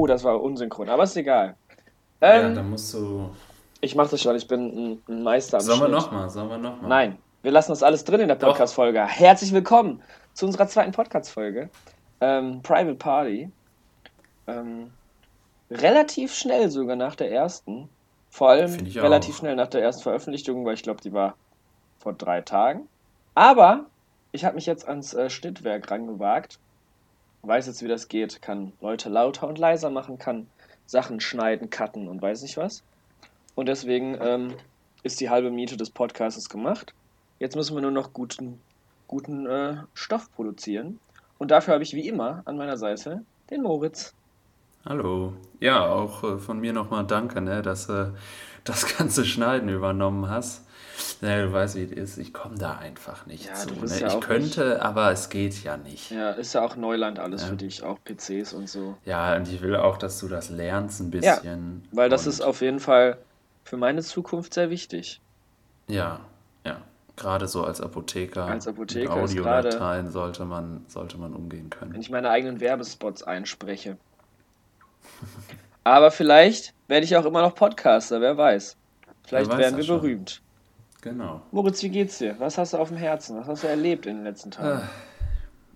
Oh, das war unsynchron, aber ist egal. Ähm, ja, dann musst du. Ich mach das schon, ich bin ein, Meister am Sollen wir nochmal? Sollen wir nochmal? Nein, wir lassen das alles drin in der Podcast-Folge. Herzlich willkommen zu unserer zweiten Podcast-Folge. Ähm, Private Party. Ähm, relativ schnell sogar nach der ersten. Vor allem relativ auch. schnell nach der ersten Veröffentlichung, weil ich glaube, die war vor drei Tagen. Aber ich habe mich jetzt ans äh, Schnittwerk rangewagt. Weiß jetzt, wie das geht. Kann Leute lauter und leiser machen, kann Sachen schneiden, cutten und weiß nicht was. Und deswegen ähm, ist die halbe Miete des Podcasts gemacht. Jetzt müssen wir nur noch guten, guten äh, Stoff produzieren. Und dafür habe ich wie immer an meiner Seite den Moritz. Hallo. Ja, auch äh, von mir nochmal danke, ne, dass du äh, das ganze Schneiden übernommen hast. Ja, du weißt, wie es ist. Ich komme da einfach nicht ja, zu. Ne? Ja ich könnte, nicht. aber es geht ja nicht. Ja, ist ja auch Neuland alles ja. für dich, auch PCs und so. Ja, und ich will auch, dass du das lernst ein bisschen. Ja, weil das ist auf jeden Fall für meine Zukunft sehr wichtig. Ja, ja. Gerade so als Apotheker. Als Apotheker. Mit Audiodateien sollte man, sollte man umgehen können. Wenn ich meine eigenen Werbespots einspreche. Aber vielleicht werde ich auch immer noch Podcaster, wer weiß. Vielleicht wer weiß werden wir schon. berühmt. Genau. Moritz, wie geht's dir? Was hast du auf dem Herzen? Was hast du erlebt in den letzten Tagen?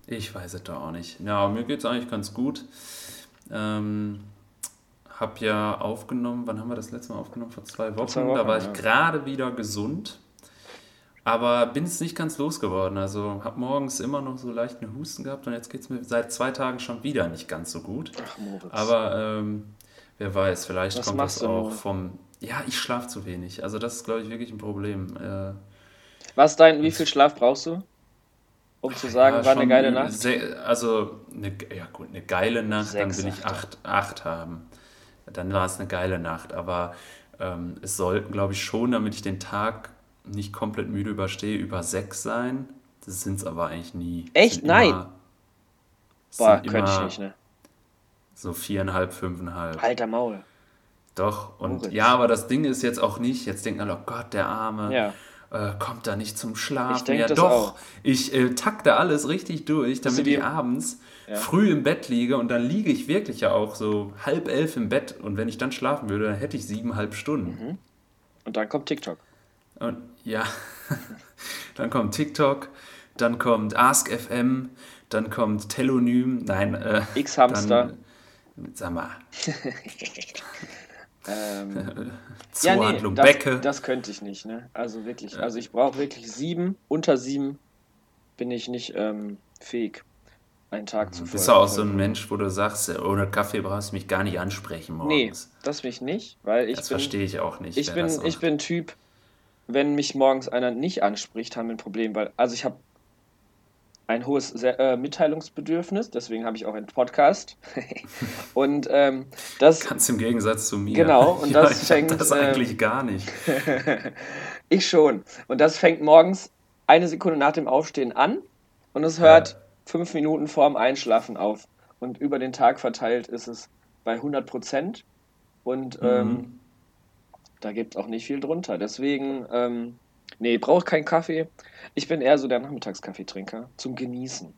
Ich weiß es doch auch nicht. Ja, mir geht's eigentlich ganz gut. Ähm, hab ja aufgenommen, wann haben wir das letzte Mal aufgenommen? Vor zwei Wochen. Vor zwei Wochen da war ich gerade wieder gesund. Aber bin es nicht ganz losgeworden. Also habe morgens immer noch so leichten Husten gehabt und jetzt geht es mir seit zwei Tagen schon wieder nicht ganz so gut. Ach, Moritz. Aber ähm, wer weiß, vielleicht Was kommt das auch vom. Ja, ich schlafe zu wenig. Also das ist, glaube ich, wirklich ein Problem. Äh, Was dein, wie viel Schlaf brauchst du? Um zu sagen, ja, war eine geile Nacht? also, eine, ja gut, eine geile Nacht, Sechs, dann will ich acht, acht haben. Dann war es eine geile Nacht. Aber ähm, es sollten, glaube ich, schon, damit ich den Tag nicht komplett müde überstehe, über sechs sein. Das sind es aber eigentlich nie. Echt? Nein. Immer, Boah, könnte ich nicht, ne? So viereinhalb, fünfeinhalb. Alter Maul. Doch, und Moritz. ja, aber das Ding ist jetzt auch nicht, jetzt denkt man, oh Gott, der Arme. Ja. Äh, kommt da nicht zum Schlafen. Ich ja, doch, auch. ich äh, takte alles richtig durch, damit ich abends ja. früh im Bett liege und dann liege ich wirklich ja auch so halb elf im Bett und wenn ich dann schlafen würde, dann hätte ich siebeneinhalb Stunden. Mhm. Und dann kommt TikTok. Und ja, dann kommt TikTok, dann kommt AskFM, dann kommt Telonym, nein, äh, X-Hamster. Sag mal. ähm, Zuhandlung ja, nee, das, Becke. Das könnte ich nicht, ne? Also wirklich. Also ich brauche wirklich sieben. Unter sieben bin ich nicht ähm, fähig, einen Tag zu folgen. Bist du auch so ein Mensch, wo du sagst, ohne Kaffee brauchst du mich gar nicht ansprechen morgens? Nee, das mich nicht, weil ich. Das verstehe ich auch nicht. Ich bin, ich bin Typ, wenn mich morgens einer nicht anspricht, haben wir ein Problem, weil, also ich habe ein hohes äh, Mitteilungsbedürfnis, deswegen habe ich auch einen Podcast. und ähm, das. Ganz im Gegensatz zu mir. Genau, und ja, das ich fängt. Das eigentlich ähm, gar nicht. ich schon. Und das fängt morgens eine Sekunde nach dem Aufstehen an und es hört ja. fünf Minuten vorm Einschlafen auf. Und über den Tag verteilt ist es bei 100 Prozent. Und mhm. ähm, da gibt es auch nicht viel drunter. Deswegen, ähm, nee, brauche keinen Kaffee. Ich bin eher so der Nachmittagskaffeetrinker zum Genießen.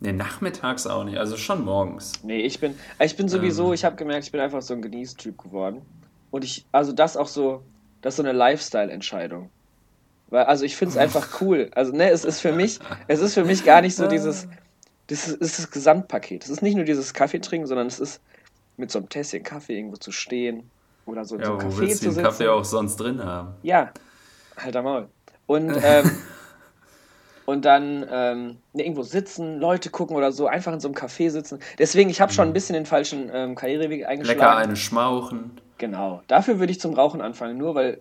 Nee, nachmittags auch nicht, also schon morgens. Nee, ich bin, ich bin sowieso, ähm. ich habe gemerkt, ich bin einfach so ein Genießtyp geworden. Und ich, also das auch so, das ist so eine Lifestyle-Entscheidung. Weil, also ich finde es einfach cool. Also, ne, es ist für mich, es ist für mich gar nicht so dieses, das ist, ist das Gesamtpaket. Es ist nicht nur dieses Kaffee trinken, sondern es ist mit so einem Tässchen Kaffee irgendwo zu stehen, oder so, ja, so Café wo willst du den Kaffee auch sonst drin haben? Ja, halt Maul. Und, ähm, und dann ähm, ne, irgendwo sitzen, Leute gucken oder so, einfach in so einem Café sitzen. Deswegen, ich habe schon ein mhm. bisschen den falschen ähm, Karriereweg eingeschlagen. Lecker eine schmauchen. Genau. Dafür würde ich zum Rauchen anfangen, nur weil,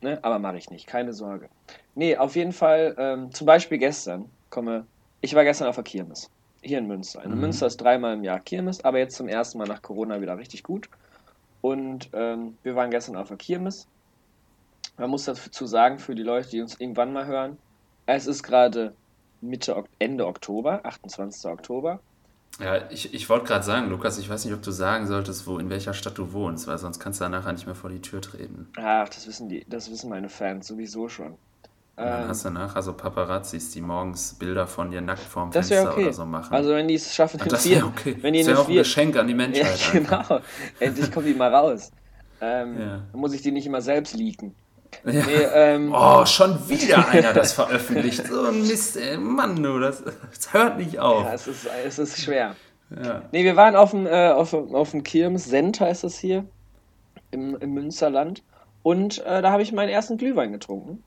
ne, aber mache ich nicht, keine Sorge. Nee, auf jeden Fall, ähm, zum Beispiel gestern, komme, ich war gestern auf der Kirmes. Hier in Münster. In mhm. Münster ist dreimal im Jahr Kirmes, aber jetzt zum ersten Mal nach Corona wieder richtig gut. Und ähm, wir waren gestern auf der Kirmes. Man muss dazu sagen, für die Leute, die uns irgendwann mal hören, es ist gerade Mitte, Ende Oktober, 28. Oktober. Ja, ich, ich wollte gerade sagen, Lukas, ich weiß nicht, ob du sagen solltest, wo, in welcher Stadt du wohnst, weil sonst kannst du da nachher nicht mehr vor die Tür treten. Ach, das wissen die, das wissen meine Fans sowieso schon. Und dann ähm, hast du nachher so Paparazzis, die morgens Bilder von dir nackt vorm das Fenster okay. oder so machen. Also wenn die es schaffen, Ach, das wäre okay. Wenn die das wäre auch ein Geschenk an die Menschheit. Ja, genau. Endlich kommt die mal raus. Ähm, ja. Dann muss ich die nicht immer selbst leaken. Ja. Nee, ähm, oh, schon wieder einer das veröffentlicht. So ein Mist, ey. Mann, du, das, das hört nicht auf. Ja, es ist, es ist schwer. Ja. Nee, wir waren auf dem, äh, auf, auf dem Kirmes, Sent heißt das hier, im, im Münsterland. Und äh, da habe ich meinen ersten Glühwein getrunken.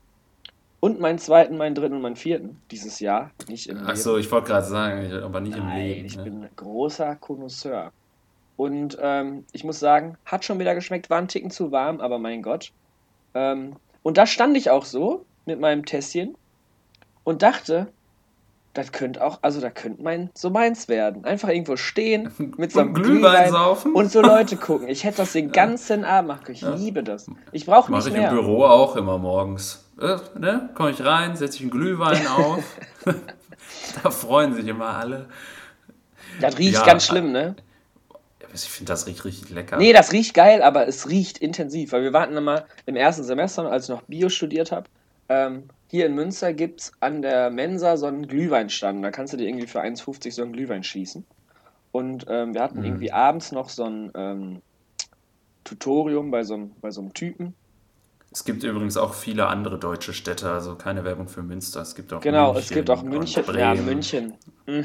Und meinen zweiten, meinen dritten und meinen vierten dieses Jahr. Nicht im Ach so, ich wollte gerade sagen, aber nicht Nein, im Leben. Ich ne? bin großer Connoisseur. Und ähm, ich muss sagen, hat schon wieder geschmeckt, war ein Ticken zu warm, aber mein Gott. Ähm, und da stand ich auch so mit meinem Tässchen und dachte, das könnte auch, also da könnte mein, so meins werden. Einfach irgendwo stehen, mit so einem Glühwein, saufen und so Leute gucken. Ich hätte das den ganzen Abend machen können. Ich ja. liebe das. Ich brauche nicht Mach mehr. Mache ich im Büro auch immer morgens. Äh, ne? Komme ich rein, setze ich einen Glühwein auf. da freuen sich immer alle. Das riecht ja, ganz schlimm, ne? Ich finde, das riecht richtig lecker. Nee, das riecht geil, aber es riecht intensiv. Weil wir warten immer im ersten Semester, als ich noch Bio studiert habe, ähm, hier in Münster gibt es an der Mensa so einen Glühweinstand. Da kannst du dir irgendwie für 1,50 so einen Glühwein schießen. Und ähm, wir hatten mhm. irgendwie abends noch so ein ähm, Tutorium bei so, bei so einem Typen. Es gibt übrigens auch viele andere deutsche Städte, also keine Werbung für Münster. Es gibt auch genau, München es gibt auch München. Ja, München. Hm,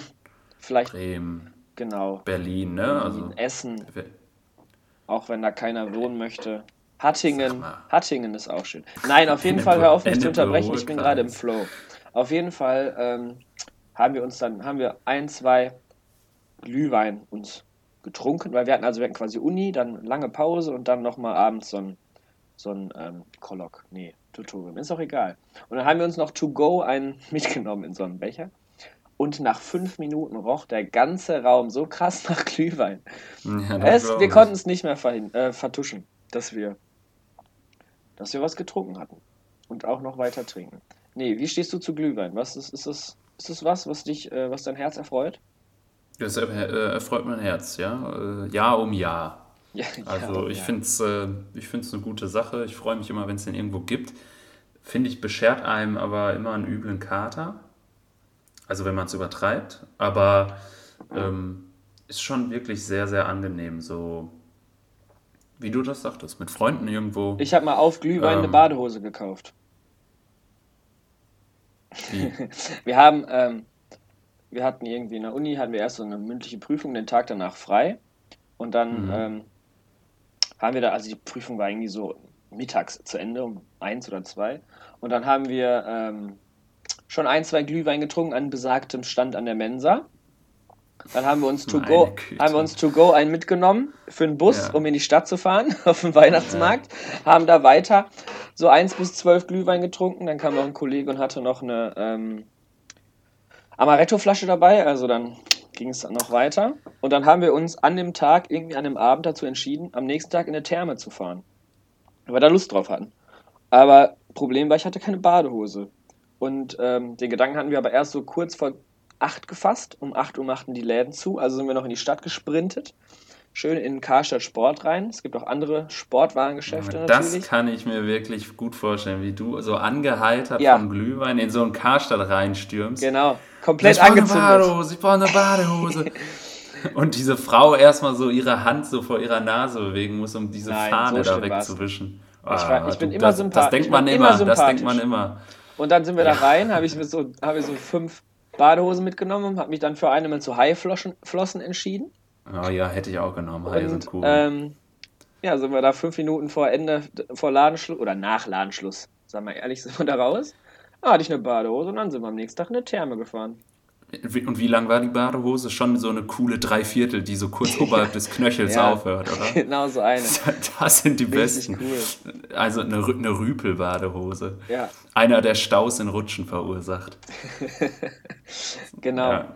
vielleicht. Bremen. Genau. Berlin, ne? Also, Essen. Auch wenn da keiner wohnen möchte. Hattingen, Hattingen ist auch schön. Nein, auf jeden Fall, hör auf mich zu unterbrechen, ich bin gerade im Flow. Auf jeden Fall ähm, haben wir uns dann, haben wir ein, zwei Glühwein uns getrunken, weil wir hatten also wir hatten quasi Uni, dann lange Pause und dann nochmal abends so ein, so ein ähm, Kolloq, nee, Tutorium, ist auch egal. Und dann haben wir uns noch to go einen mitgenommen in so einen Becher. Und nach fünf Minuten roch der ganze Raum so krass nach Glühwein. Ja, es, wir konnten es nicht mehr äh, vertuschen, dass wir dass wir was getrunken hatten. Und auch noch weiter trinken. Nee, wie stehst du zu Glühwein? Was ist, ist das, ist das was, was dich, äh, was dein Herz erfreut? Das äh, erfreut mein Herz, ja. Äh, Jahr um Jahr. Ja, also ja, ich ja. finde es äh, eine gute Sache. Ich freue mich immer, wenn es den irgendwo gibt. Finde ich, beschert einem aber immer einen üblen Kater. Also wenn man es übertreibt. Aber ähm, ist schon wirklich sehr, sehr angenehm. So wie du das sagtest, mit Freunden irgendwo. Ich habe mal auf Glühwein ähm, eine Badehose gekauft. wir haben, ähm, wir hatten irgendwie in der Uni, hatten wir erst so eine mündliche Prüfung, den Tag danach frei. Und dann mhm. ähm, haben wir da, also die Prüfung war irgendwie so mittags zu Ende, um eins oder zwei. Und dann haben wir ähm, schon ein, zwei Glühwein getrunken an besagtem Stand an der Mensa. Dann haben wir uns to go, haben wir uns to go einen mitgenommen für einen Bus, ja. um in die Stadt zu fahren, auf den Weihnachtsmarkt. Ja. Haben da weiter so eins bis zwölf Glühwein getrunken. Dann kam noch ein Kollege und hatte noch eine ähm, Amaretto-Flasche dabei. Also dann ging es noch weiter. Und dann haben wir uns an dem Tag, irgendwie an dem Abend dazu entschieden, am nächsten Tag in eine Therme zu fahren. Weil wir da Lust drauf hatten. Aber Problem war, ich hatte keine Badehose. Und ähm, den Gedanken hatten wir aber erst so kurz vor 8 gefasst. Um 8 Uhr machten die Läden zu, also sind wir noch in die Stadt gesprintet. Schön in Karstadt Sport rein. Es gibt auch andere Sportwarengeschäfte ja, das natürlich. kann ich mir wirklich gut vorstellen, wie du so angeheitert ja. vom Glühwein in so einen Karstadt reinstürmst. Genau, komplett ich eine Badehose, ich brauche eine Badehose. Und diese Frau erstmal so ihre Hand so vor ihrer Nase bewegen muss, um diese Nein, Fahne so da wegzuwischen. Ah, ich, war, ich bin immer sympathisch. Das denkt man immer das denkt man immer. Und dann sind wir da rein, habe ich mir so, hab ich so fünf Badehosen mitgenommen, habe mich dann für eine mit so Haiflossen entschieden. Oh ja, hätte ich auch genommen. Haie sind cool. Ähm, ja, sind wir da fünf Minuten vor Ende, vor Ladenschluss oder nach Ladenschluss, sagen wir ehrlich, sind wir da raus. Da hatte ich eine Badehose und dann sind wir am nächsten Tag in eine Therme gefahren. Und wie lang war die Badehose? Schon so eine coole Dreiviertel, die so kurz oberhalb des Knöchels ja, aufhört, oder? Genau so eine. Das sind die besten. Cool. Also eine, eine Rüpel-Badehose. Ja. Einer, der Staus in Rutschen verursacht. genau. Ja.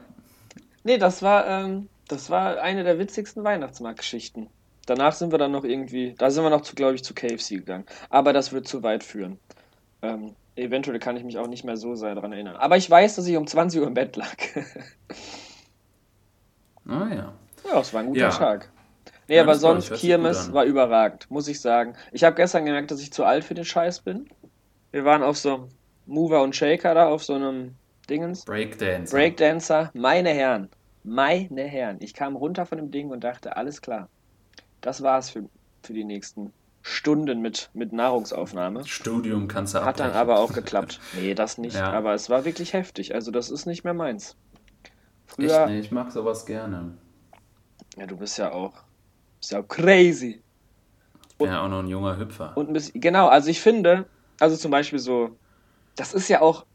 Nee, das war, ähm, das war eine der witzigsten Weihnachtsmarktgeschichten. Danach sind wir dann noch irgendwie, da sind wir noch, glaube ich, zu KFC gegangen. Aber das wird zu weit führen. Ähm, Eventuell kann ich mich auch nicht mehr so sehr daran erinnern. Aber ich weiß, dass ich um 20 Uhr im Bett lag. ah ja. Ja, es war ein guter ja. Tag. Nee, ja, aber sonst Kirmes war überragend, muss ich sagen. Ich habe gestern gemerkt, dass ich zu alt für den Scheiß bin. Wir waren auf so Mover und Shaker da auf so einem Dingens. Breakdancer. Breakdancer. Meine Herren. Meine Herren. Ich kam runter von dem Ding und dachte, alles klar. Das war's für, für die nächsten Stunden mit, mit Nahrungsaufnahme. Studium kannst du Hat dann aber auch geklappt. Nee, das nicht. Ja. Aber es war wirklich heftig. Also das ist nicht mehr meins. Früher, Echt? Nee, ich mag sowas gerne. Ja, du bist ja auch, bist ja auch crazy. Ich bin und, ja auch noch ein junger Hüpfer. Und genau, also ich finde, also zum Beispiel so, das ist ja auch,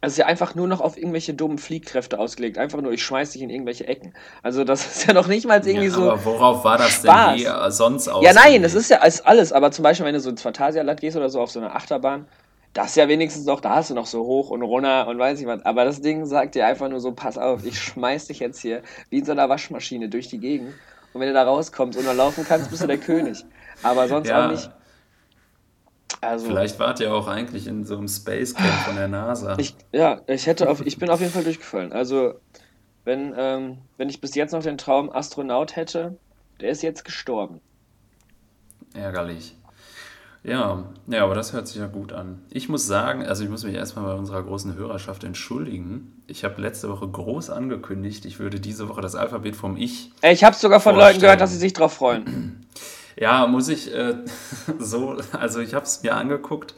also ja einfach nur noch auf irgendwelche dummen Fliehkräfte ausgelegt. Einfach nur, ich schmeiß dich in irgendwelche Ecken. Also das ist ja noch nicht mal irgendwie ja, so. Aber worauf war das Spaß. denn je sonst aus? Ja, nein, das ist ja alles, aber zum Beispiel, wenn du so ins Phantasialand gehst oder so auf so eine Achterbahn, das ist ja wenigstens noch, da hast du noch so hoch und runter und weiß ich was. Aber das Ding sagt dir einfach nur so, pass auf, ich schmeiß dich jetzt hier wie in so einer Waschmaschine durch die Gegend. Und wenn du da rauskommst und noch laufen kannst, bist du der König. Aber sonst ja. auch nicht. Also, Vielleicht wart ihr auch eigentlich in so einem Space Camp von der NASA. Ich, ja, ich hätte auf, ich bin auf jeden Fall durchgefallen. Also, wenn, ähm, wenn ich bis jetzt noch den Traum Astronaut hätte, der ist jetzt gestorben. Ärgerlich. Ja, ja, aber das hört sich ja gut an. Ich muss sagen, also ich muss mich erstmal bei unserer großen Hörerschaft entschuldigen. Ich habe letzte Woche groß angekündigt, ich würde diese Woche das Alphabet vom Ich. Ich habe sogar von vorstellen. Leuten gehört, dass sie sich drauf freuen. Ja, muss ich äh, so, also ich habe es mir angeguckt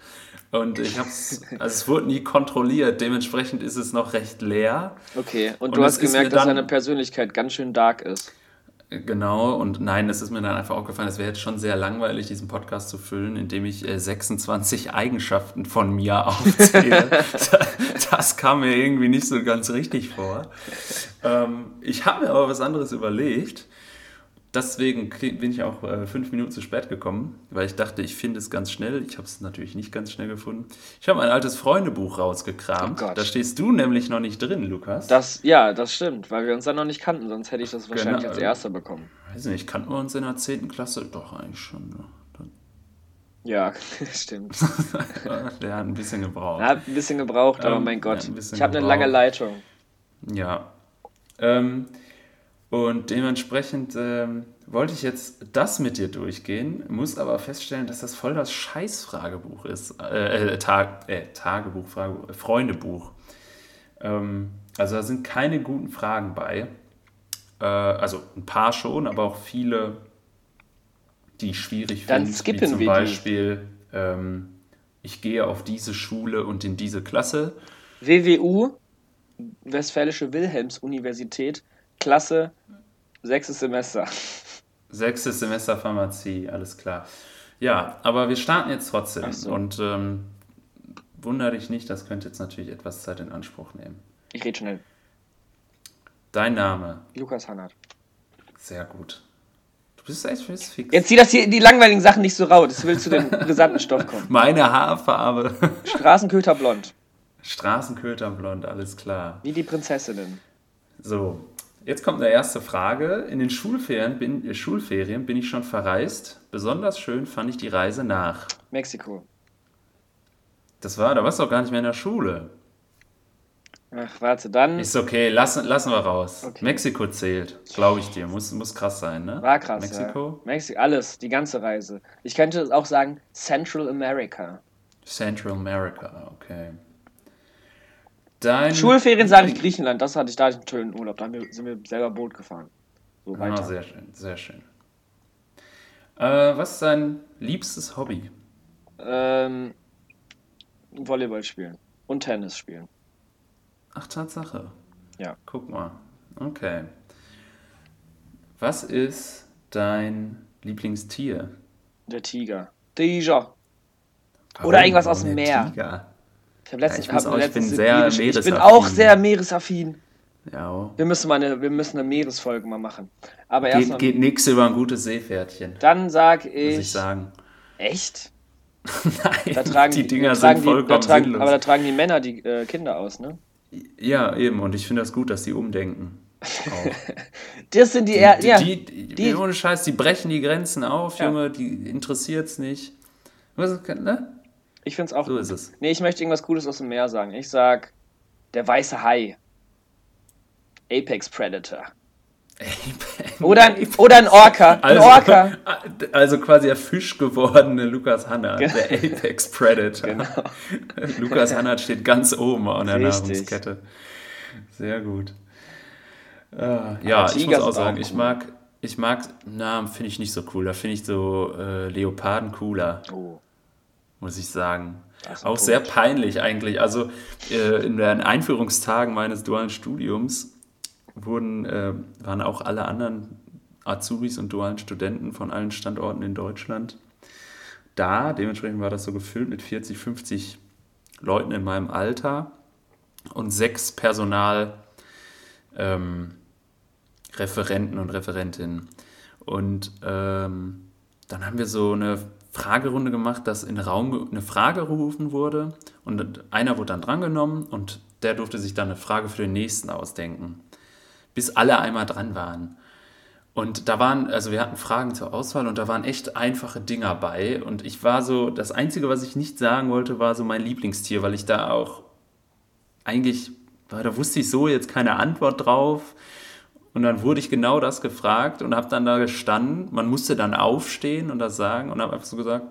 und ich habe es, also es wurde nie kontrolliert, dementsprechend ist es noch recht leer. Okay, und, und du hast gemerkt, dass deine Persönlichkeit ganz schön dark ist. Genau, und nein, es ist mir dann einfach aufgefallen, es wäre jetzt schon sehr langweilig, diesen Podcast zu füllen, indem ich äh, 26 Eigenschaften von mir aufzähle. das kam mir irgendwie nicht so ganz richtig vor. Ähm, ich habe mir aber was anderes überlegt deswegen bin ich auch äh, fünf Minuten zu spät gekommen, weil ich dachte, ich finde es ganz schnell. Ich habe es natürlich nicht ganz schnell gefunden. Ich habe ein altes Freundebuch rausgekramt. Oh da stehst du nämlich noch nicht drin, Lukas. Das, ja, das stimmt, weil wir uns dann noch nicht kannten, sonst hätte ich das wahrscheinlich genau. als Erster bekommen. Weiß nicht, kannten wir uns in der 10. Klasse? Doch, eigentlich schon. Ja, stimmt. der hat ein bisschen gebraucht. Er hat ein bisschen gebraucht, aber ähm, mein Gott. Ich habe eine lange Leitung. Ja. Ähm, und dementsprechend ähm, wollte ich jetzt das mit dir durchgehen, muss aber feststellen, dass das voll das Scheißfragebuch ist. Äh, äh, Tag, äh Tagebuch, Frage, Freundebuch. Ähm, also da sind keine guten Fragen bei. Äh, also ein paar schon, aber auch viele, die ich schwierig finde. Dann skippen zum wir Beispiel, ähm, ich gehe auf diese Schule und in diese Klasse. WWU, Westfälische Wilhelms-Universität, Klasse, sechstes Semester. Sechstes Semester Pharmazie, alles klar. Ja, aber wir starten jetzt trotzdem. So. Und ähm, wundere dich nicht, das könnte jetzt natürlich etwas Zeit in Anspruch nehmen. Ich rede schnell. Dein Name? Lukas Hannert. Sehr gut. Du bist echt fix. Jetzt zieh das hier die langweiligen Sachen nicht so rau. Das will zu dem brisanten Stoff kommen. Meine Haarfarbe. Straßenköter blond. Straßenköter blond, alles klar. Wie die Prinzessinnen. So, Jetzt kommt eine erste Frage. In den Schulferien bin, äh, Schulferien bin ich schon verreist. Besonders schön fand ich die Reise nach Mexiko. Das war, da warst du doch gar nicht mehr in der Schule. Ach, warte, dann. Ist okay, lassen, lassen wir raus. Okay. Mexiko zählt, glaube ich dir. Muss, muss krass sein, ne? War krass. Mexiko? Ja. Mexiko, alles, die ganze Reise. Ich könnte auch sagen Central America. Central America, okay. Dein Schulferien sage ich Griechenland, das hatte ich da einen schönen Urlaub. Da sind wir selber Boot gefahren. So ah, weiter. sehr schön, sehr schön. Äh, was ist dein liebstes Hobby? Ähm, Volleyball spielen und Tennis spielen. Ach, Tatsache. Ja. Guck mal. Okay. Was ist dein Lieblingstier? Der Tiger. Tiger. Oder irgendwas aus dem Meer. Tiger. Ich, hab letztens, ja, ich, hab auch, ich bin sehr meeresaffin. Ich bin auch sehr meeresaffin. Ja. Wir müssen, mal eine, wir müssen eine Meeresfolge mal machen. Aber geht, mal, geht nichts über ein gutes Seepferdchen. Dann sag ich. Muss ich sagen. Echt? Nein, da tragen die Dinger die, sind vollkommen da tragen, sinnlos. Aber da tragen die Männer die äh, Kinder aus, ne? Ja, eben. Und ich finde das gut, dass die umdenken. das sind die, die, ja, die, die, die, ohne Scheiß, die brechen die Grenzen auf, ja. Junge, die interessiert es nicht. Was, ne? Ich finde es auch. So gut. ist es. Nee, ich möchte irgendwas Gutes aus dem Meer sagen. Ich sag der weiße Hai. Apex Predator. Oder ein, oder ein Orca. Ein also, Orca. Also quasi der Fisch gewordene Lukas Hannah, genau. der Apex Predator. Genau. Lukas Hannah steht ganz oben an der Richtig. Nahrungskette. Sehr gut. Äh, ja, ich muss auch sagen, ich mag, ich mag Namen finde ich nicht so cool. Da finde ich so äh, Leoparden cooler. Oh. Muss ich sagen. Auch sehr peinlich eigentlich. Also äh, in den Einführungstagen meines dualen Studiums wurden, äh, waren auch alle anderen Azubis und dualen Studenten von allen Standorten in Deutschland da. Dementsprechend war das so gefüllt mit 40, 50 Leuten in meinem Alter und sechs Personalreferenten ähm, und Referentinnen. Und ähm, dann haben wir so eine Fragerunde gemacht, dass in Raum eine Frage gerufen wurde und einer wurde dann drangenommen und der durfte sich dann eine Frage für den nächsten ausdenken bis alle einmal dran waren. Und da waren, also wir hatten Fragen zur Auswahl und da waren echt einfache Dinger bei. Und ich war so, das Einzige, was ich nicht sagen wollte, war so mein Lieblingstier, weil ich da auch eigentlich, da wusste ich so jetzt keine Antwort drauf. Und dann wurde ich genau das gefragt und habe dann da gestanden. Man musste dann aufstehen und das sagen und habe einfach so gesagt,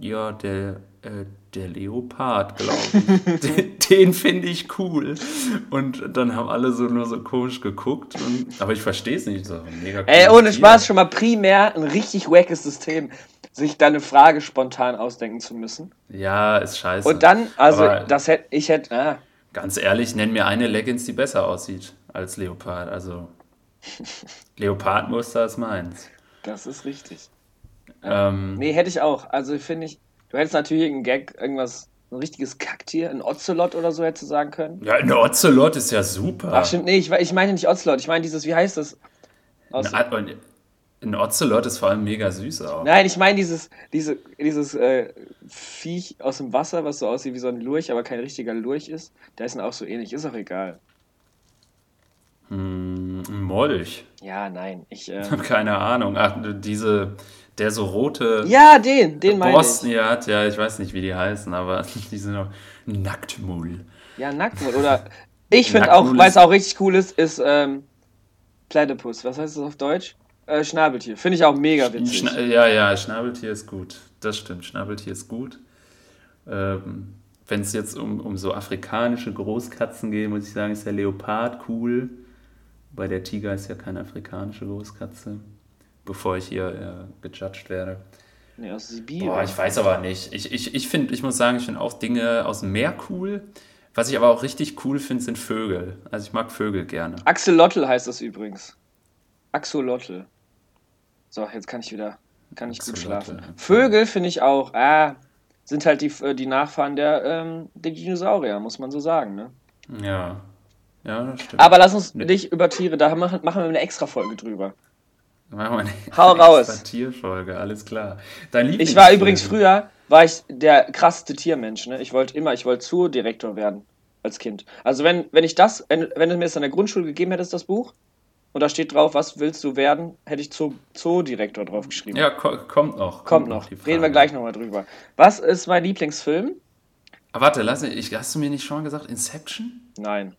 ja, der, äh, der Leopard, glaube ich. den, den finde ich cool. Und dann haben alle so nur so komisch geguckt. Und, aber ich verstehe es nicht. So, mega Ey, ohne. Spaß, schon mal primär ein richtig wackes System, sich da eine Frage spontan ausdenken zu müssen. Ja, ist scheiße. Und dann, also, aber das hätte ich hätte. Ah. Ganz ehrlich, nenn mir eine Leggings, die besser aussieht als Leopard. Also, Leopardmuster ist meins. Das ist richtig. Ähm, nee, hätte ich auch. Also finde ich, du hättest natürlich einen Gag, irgendwas, ein richtiges Kacktier, ein Ocelot oder so hättest du sagen können. Ja, ein Ocelot ist ja super. Ach stimmt, nee, ich, ich meine nicht Ocelot, ich meine dieses, wie heißt das? Aus ein, ein Ocelot ist vor allem mega süß auch. Nein, ich meine dieses, diese, dieses äh, Viech aus dem Wasser, was so aussieht wie so ein Lurch, aber kein richtiger Lurch ist. Der ist dann auch so ähnlich, ist auch egal. Ein Molch. Ja, nein, ich. Ähm, habe keine Ahnung. Ach, diese, der so rote. Ja, den, den meine Borsten hier hat, ja, ich weiß nicht, wie die heißen, aber die sind noch Nacktmull. Ja, Nacktmull. Oder ich finde auch, weil es auch richtig cool ist, ist ähm, Platypus. Was heißt das auf Deutsch? Äh, Schnabeltier. Finde ich auch mega witzig. Schna ja, ja, Schnabeltier ist gut. Das stimmt, Schnabeltier ist gut. Ähm, Wenn es jetzt um, um so afrikanische Großkatzen geht, muss ich sagen, ist der Leopard cool. Bei der Tiger ist ja keine afrikanische Großkatze bevor ich hier äh, gejudged werde. Nee, aus Sibirien. Boah, ich weiß aber nicht. Ich, ich, ich, find, ich muss sagen, ich finde auch Dinge aus dem Meer cool. Was ich aber auch richtig cool finde, sind Vögel. Also ich mag Vögel gerne. Axolotl heißt das übrigens. Axolotl. So, jetzt kann ich wieder, kann ich gut schlafen. Vögel finde ich auch, ah, sind halt die, äh, die Nachfahren der, ähm, der Dinosaurier, muss man so sagen, ne? Ja. Ja, das stimmt. Aber lass uns nicht über Tiere, da machen, machen wir eine extra Folge drüber. Machen wir eine Hau raus. Tierfolge, alles klar. ich war übrigens früher, war ich der krasseste Tiermensch. Ne? Ich wollte immer, ich wollte Zoodirektor werden als Kind. Also wenn, wenn ich das, wenn, wenn du mir das an der Grundschule gegeben hättest, das Buch, und da steht drauf, was willst du werden, hätte ich Zoo, Zoodirektor drauf geschrieben. Ja, ko kommt noch. Kommt, kommt noch. Reden wir gleich nochmal drüber. Was ist mein Lieblingsfilm? Aber warte, lass mich, hast du mir nicht schon gesagt Inception? Nein.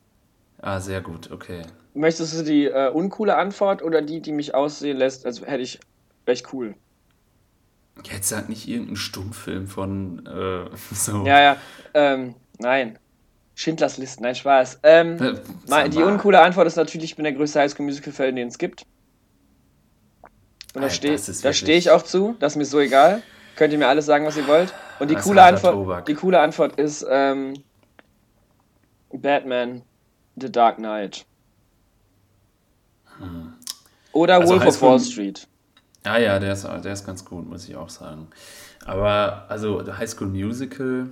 Ah, sehr gut, okay. Möchtest du die äh, uncoole Antwort oder die, die mich aussehen lässt, als hätte ich recht cool? Jetzt sag nicht irgendein Stummfilm von äh, so. Ja, ja. Ähm, nein. Schindlers Listen, nein, Spaß. Ähm, äh, die uncoole Antwort ist natürlich, ich bin der größte Highschool-Musical-Fan, den es gibt. Und da stehe steh ich auch zu, das ist mir so egal. Könnt ihr mir alles sagen, was ihr wollt. Und die, coole Antwort, die coole Antwort ist ähm, Batman The Dark Knight. Hm. Oder also Wolf of Wall Street. Ja, ja, der ist, der ist ganz gut, muss ich auch sagen. Aber, also, High School Musical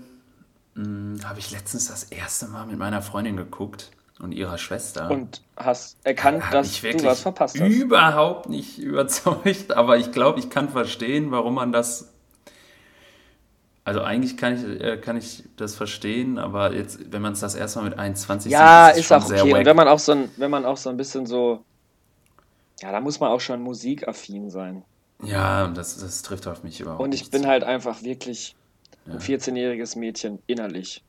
hm, habe ich letztens das erste Mal mit meiner Freundin geguckt und ihrer Schwester. Und hast erkannt, da dass du was verpasst hast. Überhaupt nicht überzeugt, aber ich glaube, ich kann verstehen, warum man das also eigentlich kann ich, äh, kann ich das verstehen, aber jetzt, wenn man es das erstmal mit 21 ja, sieht, ist, ist auch okay. Und wenn man auch so ein, wenn man auch so ein bisschen so, ja, da muss man auch schon musikaffin sein. Ja, das, das trifft auf mich überhaupt. Und ich bin halt einfach wirklich ja. ein 14-jähriges Mädchen innerlich.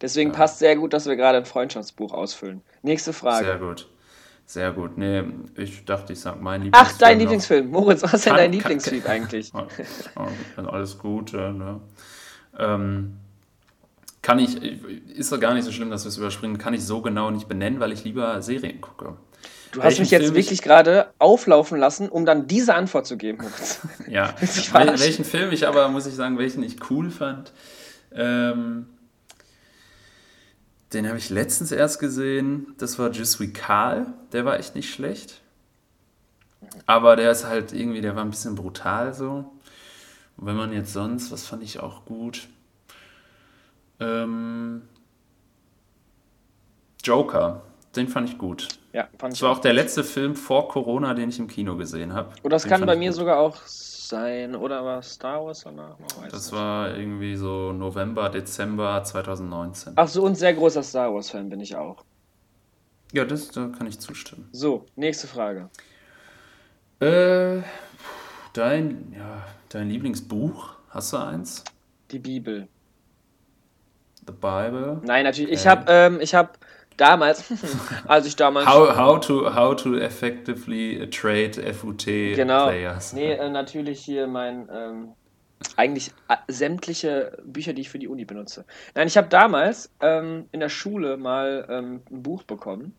Deswegen ja. passt sehr gut, dass wir gerade ein Freundschaftsbuch ausfüllen. Nächste Frage. Sehr gut. Sehr gut. Nee, ich dachte, ich sag mein Lieblingsfilm. Ach, dein Lieblingsfilm. Moritz, was ist denn dein Lieblingsfilm eigentlich? alles gut, ne? Ähm, kann ich, ist doch gar nicht so schlimm, dass wir es überspringen, kann ich so genau nicht benennen, weil ich lieber Serien gucke. Du hast mich jetzt Film wirklich gerade auflaufen lassen, um dann diese Antwort zu geben. ja. Wel welchen Film ich aber, muss ich sagen, welchen ich cool fand, ähm, den habe ich letztens erst gesehen. Das war Je suis Karl. Der war echt nicht schlecht. Aber der ist halt irgendwie, der war ein bisschen brutal so. Und wenn man jetzt sonst, was fand ich auch gut? Ähm, Joker, den fand ich gut. Ja, fand das war auch der letzte Film vor Corona, den ich im Kino gesehen habe. Oder das den kann bei mir gut. sogar auch sein. Oder war Star Wars danach? das war irgendwie so November, Dezember 2019. Ach so, und sehr großer Star Wars-Fan bin ich auch. Ja, das, da kann ich zustimmen. So, nächste Frage. Äh, dein, ja, dein Lieblingsbuch, hast du eins? Die Bibel. The Bible? Nein, natürlich. Okay. Ich habe ähm, hab damals, als ich damals. How, how, to, how to effectively trade FUT genau. Players. Nee, äh, natürlich hier mein. Ähm, eigentlich äh, sämtliche Bücher, die ich für die Uni benutze. Nein, ich habe damals ähm, in der Schule mal ähm, ein Buch bekommen,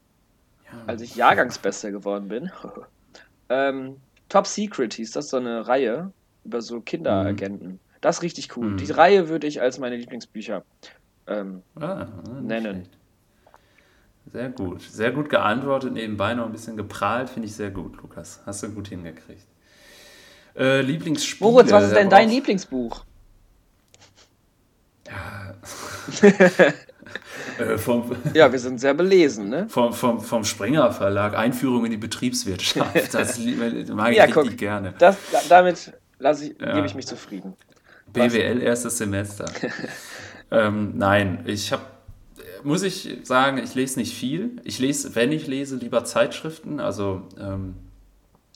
ja. als ich Jahrgangsbester geworden bin. Ähm, Top Secret hieß das, so eine Reihe über so Kinderagenten. Mhm. Das ist richtig cool. Mhm. Die Reihe würde ich als meine Lieblingsbücher ähm, ah, nennen. Schlecht. Sehr gut. Sehr gut geantwortet, nebenbei noch ein bisschen geprahlt, finde ich sehr gut, Lukas. Hast du gut hingekriegt. Äh, Lieblingsspiel. Moritz, was ist denn dein Lieblingsbuch? Ja. äh, vom, ja, wir sind sehr belesen, ne? Vom, vom, vom Springer Verlag, Einführung in die Betriebswirtschaft. Das mag ich ja, richtig guck, gerne. Das, damit ich, ja. gebe ich mich zufrieden. BWL erstes Semester. ähm, nein, ich habe muss ich sagen, ich lese nicht viel. Ich lese, wenn ich lese, lieber Zeitschriften, also ähm,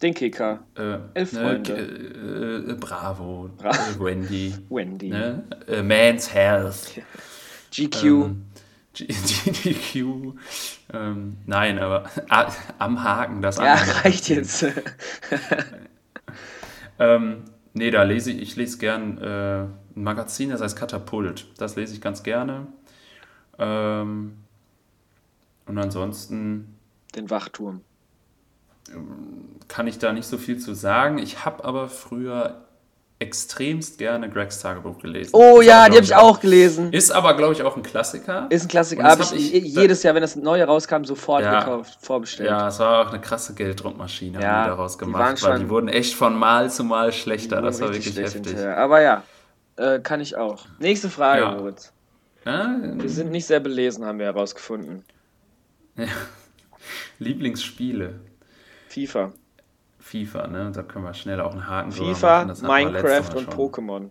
den Kicker. Äh, Elf ne, Freunde. Äh, äh, Bravo. Bra äh, Wendy. Wendy. Ne? Äh, Man's Health. GQ. Ähm, GQ. Ähm, nein, aber am Haken das Ja, reicht jetzt. ähm, nee, da lese ich, ich lese gern äh, ein Magazin, das heißt Katapult. Das lese ich ganz gerne. Ähm, und ansonsten. Den Wachturm. Kann ich da nicht so viel zu sagen. Ich habe aber früher extremst gerne Gregs Tagebuch gelesen. Oh ja, die habe ich auch gelesen. Ist aber, glaube ich, auch ein Klassiker. Ist ein Klassiker. Habe ich, ich jedes Jahr, wenn das neue rauskam, sofort ja, gekauft, vorbestellt. Ja, es war auch eine krasse Gelddruckmaschine, ja, haben die daraus gemacht. Die weil die wurden echt von Mal zu Mal schlechter. Das war wirklich heftig. Hinterher. Aber ja, äh, kann ich auch. Nächste Frage, ja. Moritz. Ja, wir sind nicht sehr belesen, haben wir herausgefunden. Ja. Lieblingsspiele. FIFA. FIFA, ne? Da können wir schnell auch einen Haken FIFA, machen. Minecraft und Pokémon.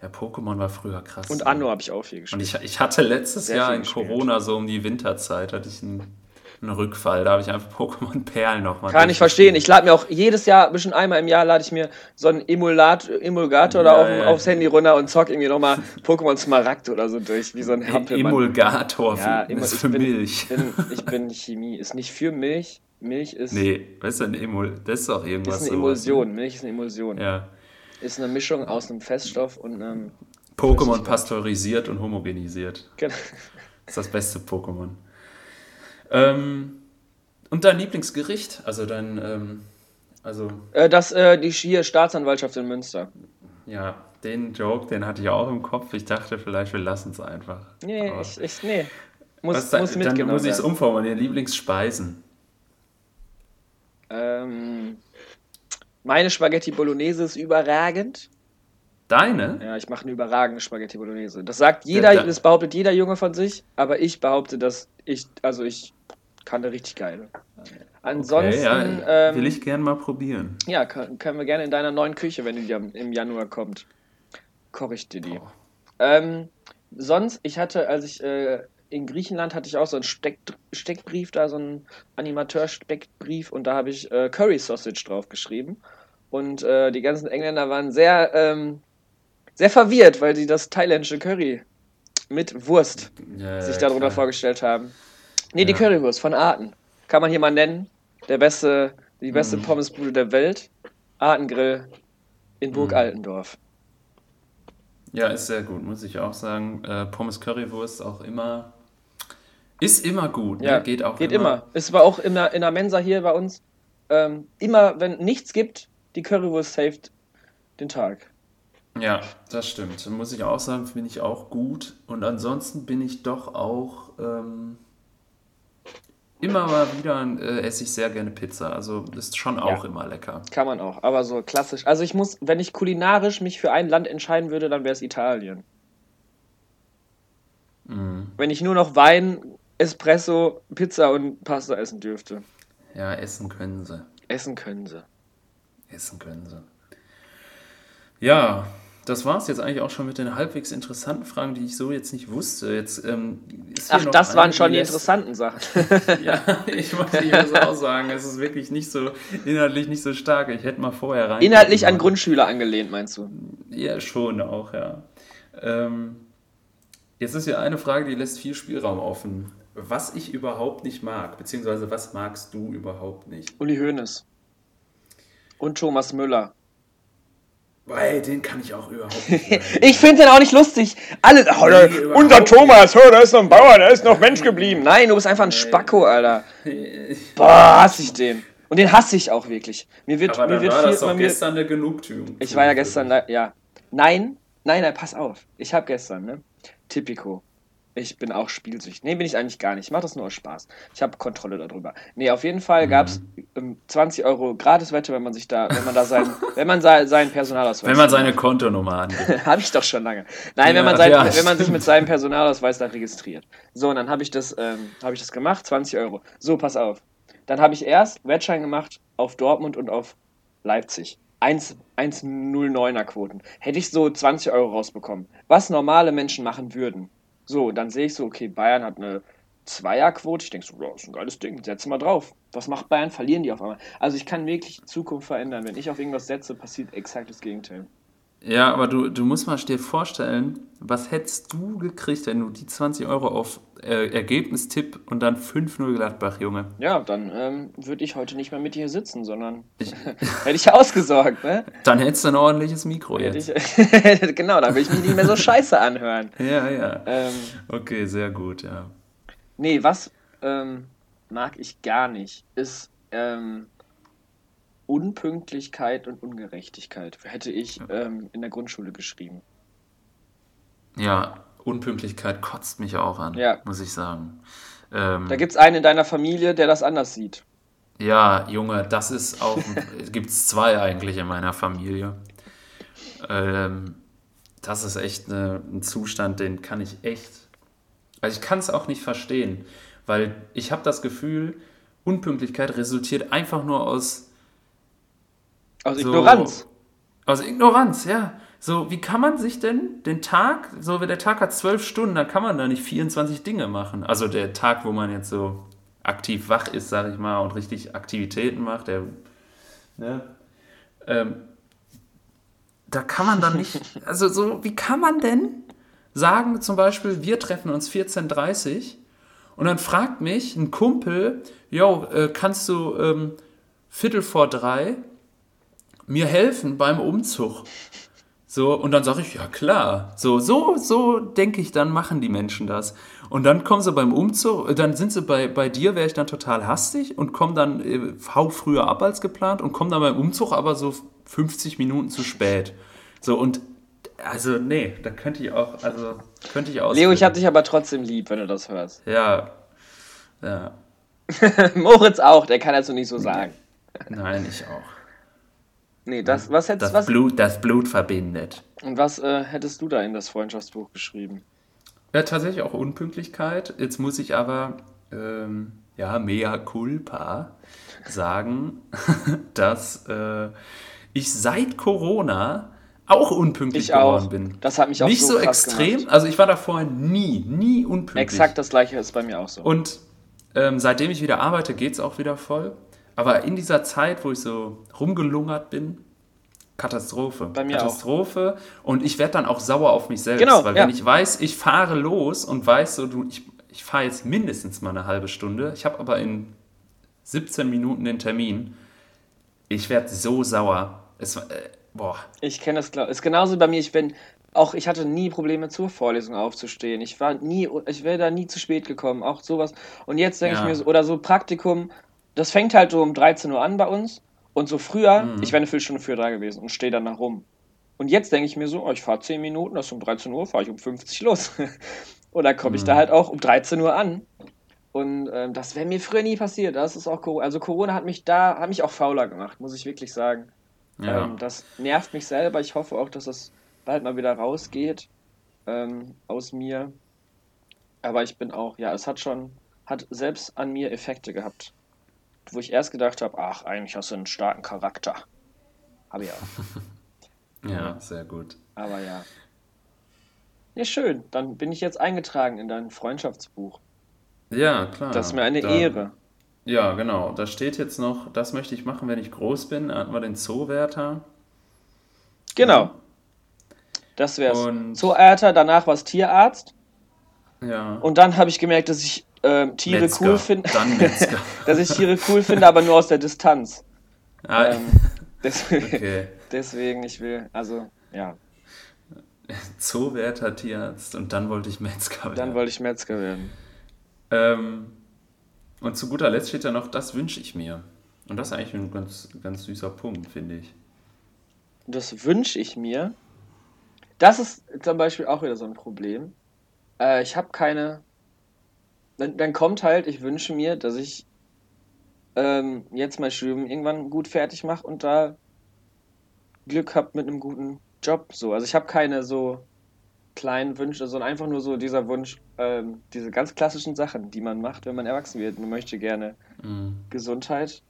Ja, Pokémon war früher krass. Und Anno habe ich auch viel gespielt. Und ich, ich hatte letztes Sehr Jahr in gespielt. Corona, so um die Winterzeit, hatte ich einen ein Rückfall. Da habe ich einfach Pokémon Perlen nochmal. Kann ich verstehen. Ich lade mir auch jedes Jahr, ein bisschen einmal im Jahr, lade ich mir so einen Emulat, Emulgator ja, oder ja. aufs Handy runter und zock irgendwie nochmal Pokémon Smaragd oder so durch, wie so ein Hampelmann. Emulgator ja, für, ist für bin, Milch. Bin, ich bin Chemie. Ist nicht für Milch. Milch ist. Nee, was ist denn Emul? Das ist doch irgendwas. Ist eine Emulsion. Sowas. Milch ist eine Emulsion. Ja. Ist eine Mischung aus einem Feststoff und einem. Pokémon pasteurisiert und homogenisiert. Genau. Das ist das beste Pokémon. Ähm, und dein Lieblingsgericht? Also dein, ähm, also. Äh, das, äh, die hier Staatsanwaltschaft in Münster. Ja, den Joke, den hatte ich auch im Kopf. Ich dachte, vielleicht wir lassen es einfach. Nee, Aber ich, ich, nee. Muss, was, muss dann muss ich es umformulieren. Lieblingsspeisen? Ähm, meine Spaghetti Bolognese ist überragend. Deine? Ja, ich mache eine überragende Spaghetti Bolognese. Das sagt jeder, ja, das behauptet jeder Junge von sich, aber ich behaupte, dass ich, also ich kann der richtig geil. Ansonsten. Okay, ja, ähm, will ich gerne mal probieren. Ja, können, wir gerne in deiner neuen Küche, wenn die im Januar kommt. Koche ich dir die. Oh. Ähm, sonst, ich hatte, als ich äh, in Griechenland hatte ich auch so einen Steck, Steckbrief, da so einen Animateur-Steckbrief und da habe ich äh, Curry Sausage draufgeschrieben. Und äh, die ganzen Engländer waren sehr, ähm, sehr verwirrt, weil sie das thailändische Curry mit Wurst ja, sich darunter klar. vorgestellt haben. Nee, die Currywurst von Arten. kann man hier mal nennen. Der beste, die beste mm. Pommesbude der Welt. Artengrill in Burg mm. Altendorf. Ja, ist sehr gut, muss ich auch sagen. Äh, Pommes Currywurst auch immer. Ist immer gut, ne? ja, geht auch geht immer. immer. Es war auch in der, in der Mensa hier bei uns. Ähm, immer, wenn nichts gibt, die Currywurst saved den Tag. Ja, das stimmt. Muss ich auch sagen, finde ich auch gut. Und ansonsten bin ich doch auch ähm, immer mal wieder äh, esse ich sehr gerne Pizza. Also ist schon auch ja, immer lecker. Kann man auch, aber so klassisch. Also ich muss, wenn ich kulinarisch mich für ein Land entscheiden würde, dann wäre es Italien. Mm. Wenn ich nur noch Wein, Espresso, Pizza und Pasta essen dürfte. Ja, essen können sie. Essen können sie. Essen können sie. Ja, das war es jetzt eigentlich auch schon mit den halbwegs interessanten Fragen, die ich so jetzt nicht wusste. Jetzt, ähm, Ach, das waren schon die interessanten Sachen. ja, ich muss, ich muss auch sagen, es ist wirklich nicht so, inhaltlich nicht so stark. Ich hätte mal vorher rein. Inhaltlich an Grundschüler angelehnt, meinst du? Ja, schon auch, ja. Ähm, jetzt ist hier eine Frage, die lässt viel Spielraum offen. Was ich überhaupt nicht mag, beziehungsweise was magst du überhaupt nicht? Uli Hoeneß. Und Thomas Müller. Weil den kann ich auch überhaupt nicht. ich finde den auch nicht lustig. Alle, oh, nee, unser Thomas, oh, da ist noch ein Bauer, der ist noch Mensch geblieben. Nein, du bist einfach ein Spacko, Alter. Boah, hasse ich den. Und den hasse ich auch wirklich. Mir wird, Aber mir wird war viel, das doch gestern eine Genugtuung. Ich war ja gestern, ja. Nein, nein, nein, pass auf. Ich habe gestern, ne? Typico. Ich bin auch spielsüchtig. Nee, bin ich eigentlich gar nicht. Ich mache das nur aus Spaß. Ich habe Kontrolle darüber. Nee, auf jeden Fall gab es ähm, 20 Euro Gratiswette, wenn man sich da, wenn man da sein, wenn man seinen Personalausweis. Wenn man seine Kontonummer angibt. habe ich doch schon lange. Nein, ja, wenn man sein, ja, wenn man sich mit seinem Personalausweis da registriert. So, und dann habe ich das, ähm, habe ich das gemacht, 20 Euro. So, pass auf. Dann habe ich erst Wettschein gemacht auf Dortmund und auf Leipzig. 1,09er Quoten. Hätte ich so 20 Euro rausbekommen. Was normale Menschen machen würden so, dann sehe ich so, okay, Bayern hat eine Zweierquote. Ich denke so, wow, ist ein geiles Ding, setze mal drauf. Was macht Bayern? Verlieren die auf einmal. Also ich kann wirklich die Zukunft verändern. Wenn ich auf irgendwas setze, passiert exakt das Gegenteil. Ja, aber du, du musst mal dir vorstellen, was hättest du gekriegt, wenn du die 20 Euro auf äh, Ergebnistipp und dann 5-0 Gladbach, Junge? Ja, dann ähm, würde ich heute nicht mehr mit dir sitzen, sondern ich, hätte ich ausgesorgt, ne? Dann hättest du ein ordentliches Mikro jetzt. Ich, genau, dann will ich mich nicht mehr so scheiße anhören. Ja, ja. Ähm, okay, sehr gut, ja. Nee, was ähm, mag ich gar nicht, ist ähm, Unpünktlichkeit und Ungerechtigkeit hätte ich ähm, in der Grundschule geschrieben. Ja, Unpünktlichkeit kotzt mich auch an, ja. muss ich sagen. Ähm, da gibt es einen in deiner Familie, der das anders sieht. Ja, Junge, das ist auch. es gibt zwei eigentlich in meiner Familie. Ähm, das ist echt eine, ein Zustand, den kann ich echt. Also ich kann es auch nicht verstehen, weil ich habe das Gefühl, Unpünktlichkeit resultiert einfach nur aus aus so, Ignoranz. Aus Ignoranz, ja. So, wie kann man sich denn den Tag, so wenn der Tag hat zwölf Stunden, dann kann man da nicht 24 Dinge machen. Also der Tag, wo man jetzt so aktiv wach ist, sag ich mal, und richtig Aktivitäten macht, der, ne, ähm, da kann man dann nicht, also so, wie kann man denn sagen, zum Beispiel, wir treffen uns 14.30 Uhr und dann fragt mich ein Kumpel, yo, äh, kannst du ähm, Viertel vor drei mir helfen beim Umzug. So, und dann sage ich, ja klar. So, so, so denke ich, dann machen die Menschen das. Und dann kommen sie beim Umzug, dann sind sie bei, bei dir, wäre ich dann total hastig und komme dann äh, hau früher ab als geplant und komme dann beim Umzug aber so 50 Minuten zu spät. So, und also, nee, da könnte ich auch, also, könnte ich auch. Leo, ich hab dich aber trotzdem lieb, wenn du das hörst. Ja, ja. Moritz auch, der kann das so nicht so sagen. Nein, ich auch. Nee, das, was hättest das was, Blut, Das Blut verbindet. Und was äh, hättest du da in das Freundschaftsbuch geschrieben? Ja, tatsächlich auch Unpünktlichkeit. Jetzt muss ich aber, ähm, ja, mea culpa sagen, dass äh, ich seit Corona auch unpünktlich ich geworden auch. bin. Das hat mich auch Nicht so, so extrem, gemacht. also ich war da vorher nie, nie unpünktlich. Exakt das gleiche ist bei mir auch so. Und ähm, seitdem ich wieder arbeite, geht es auch wieder voll. Aber in dieser Zeit, wo ich so rumgelungert bin, Katastrophe. Bei mir Katastrophe. Auch. Und ich werde dann auch sauer auf mich selbst. Genau, weil ja. wenn ich weiß, ich fahre los und weiß so, du, ich, ich fahre jetzt mindestens mal eine halbe Stunde. Ich habe aber in 17 Minuten den Termin. Ich werde so sauer. Es, äh, boah. Ich kenne das, glaube Ist genauso bei mir. Ich bin auch, ich hatte nie Probleme zur Vorlesung aufzustehen. Ich war nie, ich wäre da nie zu spät gekommen. Auch sowas. Und jetzt denke ja. ich mir so, oder so Praktikum, das fängt halt so um 13 Uhr an bei uns. Und so früher, mhm. ich wäre eine Viertelstunde früher da gewesen und stehe dann nach rum. Und jetzt denke ich mir so, oh, ich fahre 10 Minuten, das ist um 13 Uhr, fahre ich um 50 los. und dann komme ich mhm. da halt auch um 13 Uhr an. Und äh, das wäre mir früher nie passiert. Das ist auch Corona. Also Corona hat mich da, hat mich auch fauler gemacht, muss ich wirklich sagen. Ja. Ähm, das nervt mich selber. Ich hoffe auch, dass das bald mal wieder rausgeht ähm, aus mir. Aber ich bin auch, ja, es hat schon, hat selbst an mir Effekte gehabt. Wo ich erst gedacht habe, ach, eigentlich hast du einen starken Charakter. Habe ich auch. ja, sehr gut. Aber ja. Ja, schön. Dann bin ich jetzt eingetragen in dein Freundschaftsbuch. Ja, klar. Das ist mir eine da, Ehre. Ja, genau. Da steht jetzt noch, das möchte ich machen, wenn ich groß bin. Hatten wir den Zoowärter. Genau. Das wär's. Und Zoowärter, danach war es Tierarzt. Ja. Und dann habe ich gemerkt, dass ich äh, Tiere Metzger. cool finde. Dann Metzger. dass ich Tiere cool finde, aber nur aus der Distanz. Ah, ähm, deswegen, okay. deswegen, ich will, also, ja. Zoowärter, Tierarzt und dann wollte ich Metzger werden. Dann wollte ich Metzger werden. Ähm, und zu guter Letzt steht da noch, das wünsche ich mir. Und das ist eigentlich ein ganz, ganz süßer Punkt, finde ich. Das wünsche ich mir. Das ist zum Beispiel auch wieder so ein Problem. Äh, ich habe keine. Dann, dann, kommt halt, ich wünsche mir, dass ich ähm, jetzt mein Studium irgendwann gut fertig mache und da Glück habe mit einem guten Job. So. Also ich habe keine so kleinen Wünsche, sondern einfach nur so dieser Wunsch, ähm, diese ganz klassischen Sachen, die man macht, wenn man erwachsen wird. Man möchte gerne mhm. Gesundheit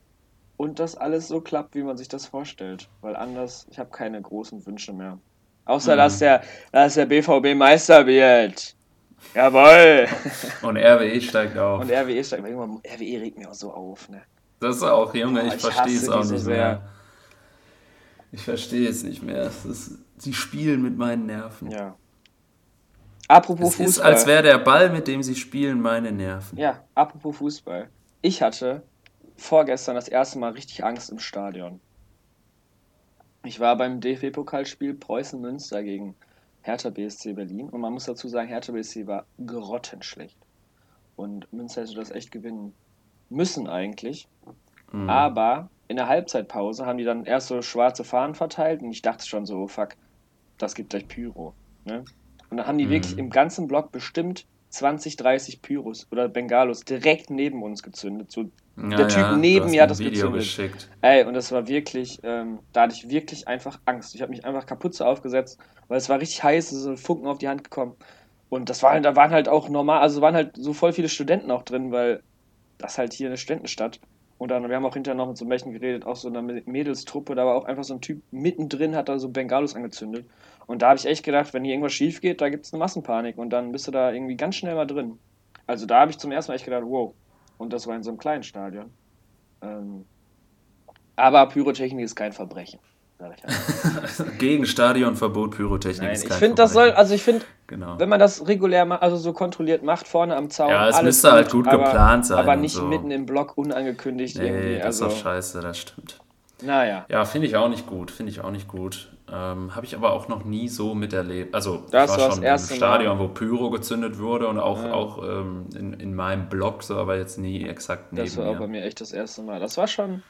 und dass alles so klappt, wie man sich das vorstellt. Weil anders, ich habe keine großen Wünsche mehr. Außer, mhm. dass, der, dass der BVB Meister wird. Jawoll! Und RWE steigt auf. Und RWE steigt irgendwann. RWE regt mir auch so auf, ne? Das ist auch, Junge, oh, ich, ich verstehe es auch nicht so mehr. Ich verstehe es nicht mehr. Ist, sie spielen mit meinen Nerven. Ja. Apropos es Fußball. Es ist, als wäre der Ball, mit dem sie spielen, meine Nerven. Ja, apropos Fußball. Ich hatte vorgestern das erste Mal richtig Angst im Stadion. Ich war beim DFB-Pokalspiel Preußen-Münster gegen Hertha BSC Berlin und man muss dazu sagen, Hertha BSC war grottenschlecht. Und Münster hätte das echt gewinnen müssen eigentlich. Mhm. Aber in der Halbzeitpause haben die dann erst so schwarze Fahnen verteilt und ich dachte schon so, oh fuck, das gibt gleich Pyro. Ne? Und dann haben die mhm. wirklich im ganzen Block bestimmt 20, 30 Pyros oder Bengalos direkt neben uns gezündet. So, ja, der Typ ja, neben mir hat das Video gezündet. Geschickt. Ey, und das war wirklich, ähm, da hatte ich wirklich einfach Angst. Ich habe mich einfach Kapuze aufgesetzt, weil es war richtig heiß, es ist Funken auf die Hand gekommen. Und das war, da waren halt auch normal, also waren halt so voll viele Studenten auch drin, weil das halt hier eine Studentenstadt. Und dann, wir haben auch hinterher noch mit so Mädchen geredet, auch so eine Mädelstruppe, da war auch einfach so ein Typ mittendrin, hat da so Bengalos angezündet. Und da habe ich echt gedacht, wenn hier irgendwas schief geht, da gibt es eine Massenpanik und dann bist du da irgendwie ganz schnell mal drin. Also da habe ich zum ersten Mal echt gedacht, wow. Und das war in so einem kleinen Stadion. Ähm, aber Pyrotechnik ist kein Verbrechen. Halt. Gegen Stadionverbot Pyrotechnik Nein, ist kein Ich finde, das soll, also ich finde, genau. wenn man das regulär macht, also so kontrolliert macht, vorne am Zaun. Ja, es müsste halt gut aber, geplant sein. Aber nicht so. mitten im Block unangekündigt nee, irgendwie. Das also, ist doch scheiße, das stimmt. Naja. Ja, finde ich auch nicht gut. Finde ich auch nicht gut. Ähm, Habe ich aber auch noch nie so miterlebt. Also, das ich war schon im Stadion, Mal. wo Pyro gezündet wurde und auch, ja. auch ähm, in, in meinem Blog, so, aber jetzt nie exakt neben Das war mir. bei mir echt das erste Mal. Das war schon,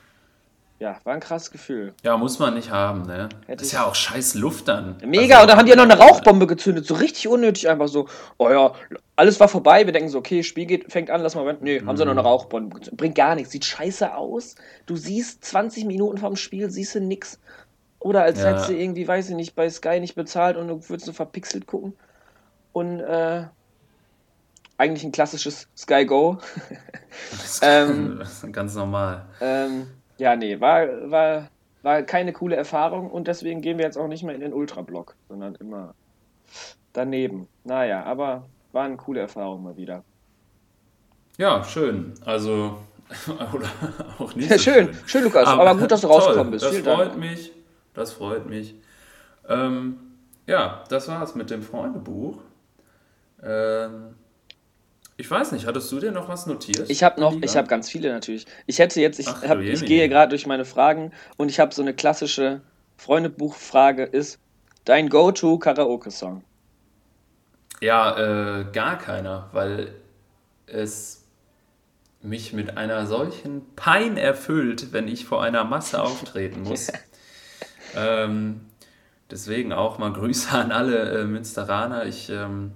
ja, war ein krasses Gefühl. Ja, muss man nicht haben, ne? Hätte ist ja auch scheiß Luft dann. Mega, also, und dann haben die ja noch eine Rauchbombe gezündet, so richtig unnötig, einfach so, oh ja, alles war vorbei, wir denken so, okay, Spiel geht, fängt an, lass mal, nee, mhm. haben sie noch eine mhm. Rauchbombe gezündet. Bringt gar nichts, sieht scheiße aus. Du siehst 20 Minuten vom Spiel, siehst du nix. Oder als ja. hättest du irgendwie, weiß ich nicht, bei Sky nicht bezahlt und du würdest so verpixelt gucken. Und äh, eigentlich ein klassisches Sky Go. ähm, ganz normal. Ähm, ja, nee, war, war, war keine coole Erfahrung und deswegen gehen wir jetzt auch nicht mehr in den Ultrablock, sondern immer daneben. Naja, aber war eine coole Erfahrung mal wieder. Ja, schön. Also, oder auch nicht. Ja, so schön. schön, schön, Lukas. Aber, aber gut, dass du rausgekommen bist. Das Vielen freut Dank. mich. Das freut mich. Ähm, ja, das war's mit dem Freundebuch. Ähm, Ich weiß nicht, hattest du dir noch was notiert? Ich habe noch, ich habe ganz viele natürlich. Ich hätte jetzt, ich, Ach, hab, ich gehe gerade durch meine Fragen und ich habe so eine klassische Freundebuchfrage ist dein Go-To-Karaoke-Song? Ja, äh, gar keiner, weil es mich mit einer solchen Pein erfüllt, wenn ich vor einer Masse auftreten muss. ähm, deswegen auch mal Grüße an alle äh, Münsteraner. Ich, ähm,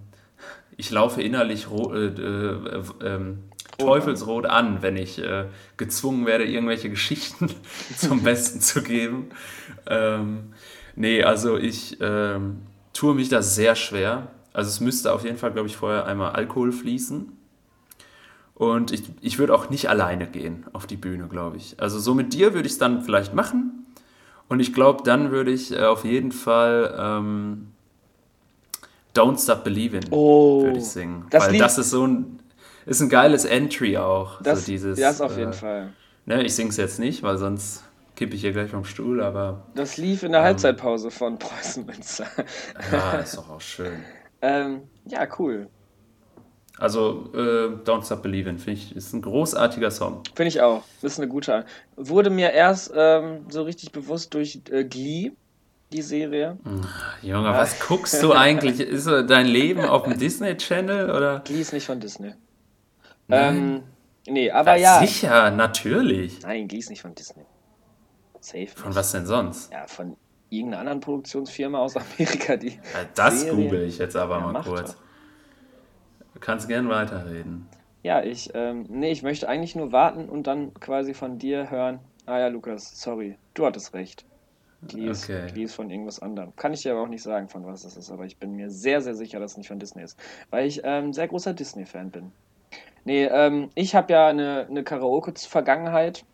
ich laufe innerlich äh, äh, ähm, teufelsrot an, wenn ich äh, gezwungen werde, irgendwelche Geschichten zum Besten zu geben. Ähm, nee, also ich ähm, tue mich da sehr schwer. Also es müsste auf jeden Fall, glaube ich, vorher einmal Alkohol fließen. Und ich, ich würde auch nicht alleine gehen auf die Bühne, glaube ich. Also so mit dir würde ich es dann vielleicht machen. Und ich glaube, dann würde ich äh, auf jeden Fall ähm, Don't Stop Believing oh, würde ich singen. Das weil das ist so ein, ist ein geiles Entry auch. Das, so dieses, das auf jeden äh, Fall. Ne, ich singe es jetzt nicht, weil sonst kippe ich hier gleich vom Stuhl, aber... Das lief in der ähm, Halbzeitpause von Preußen Münster. ja, ist doch auch schön. ähm, ja, cool. Also äh, Don't Stop Believing, finde ich, ist ein großartiger Song. Finde ich auch. Ist eine gute. Wurde mir erst ähm, so richtig bewusst durch äh, Glee, die Serie. Ach, Junge, ja. was guckst du eigentlich? Ist dein Leben auf dem Disney Channel oder? Glee ist nicht von Disney. Ähm, nee, aber ja. Sicher, natürlich. Nein, Glee ist nicht von Disney. Safe. Von was denn sonst? Ja, von irgendeiner anderen Produktionsfirma aus Amerika, die. Ja, das Serie... google ich jetzt aber ja, mal kurz. Doch. Du kannst gern weiterreden. Ja, ich, ähm, nee, ich möchte eigentlich nur warten und dann quasi von dir hören. Ah ja, Lukas, sorry, du hattest recht. Die ist, okay. die ist von irgendwas anderem. Kann ich dir aber auch nicht sagen, von was das ist, aber ich bin mir sehr, sehr sicher, dass es nicht von Disney ist. Weil ich ähm, sehr großer Disney-Fan bin. Nee, ähm, ich habe ja eine, eine Karaoke-Vergangenheit,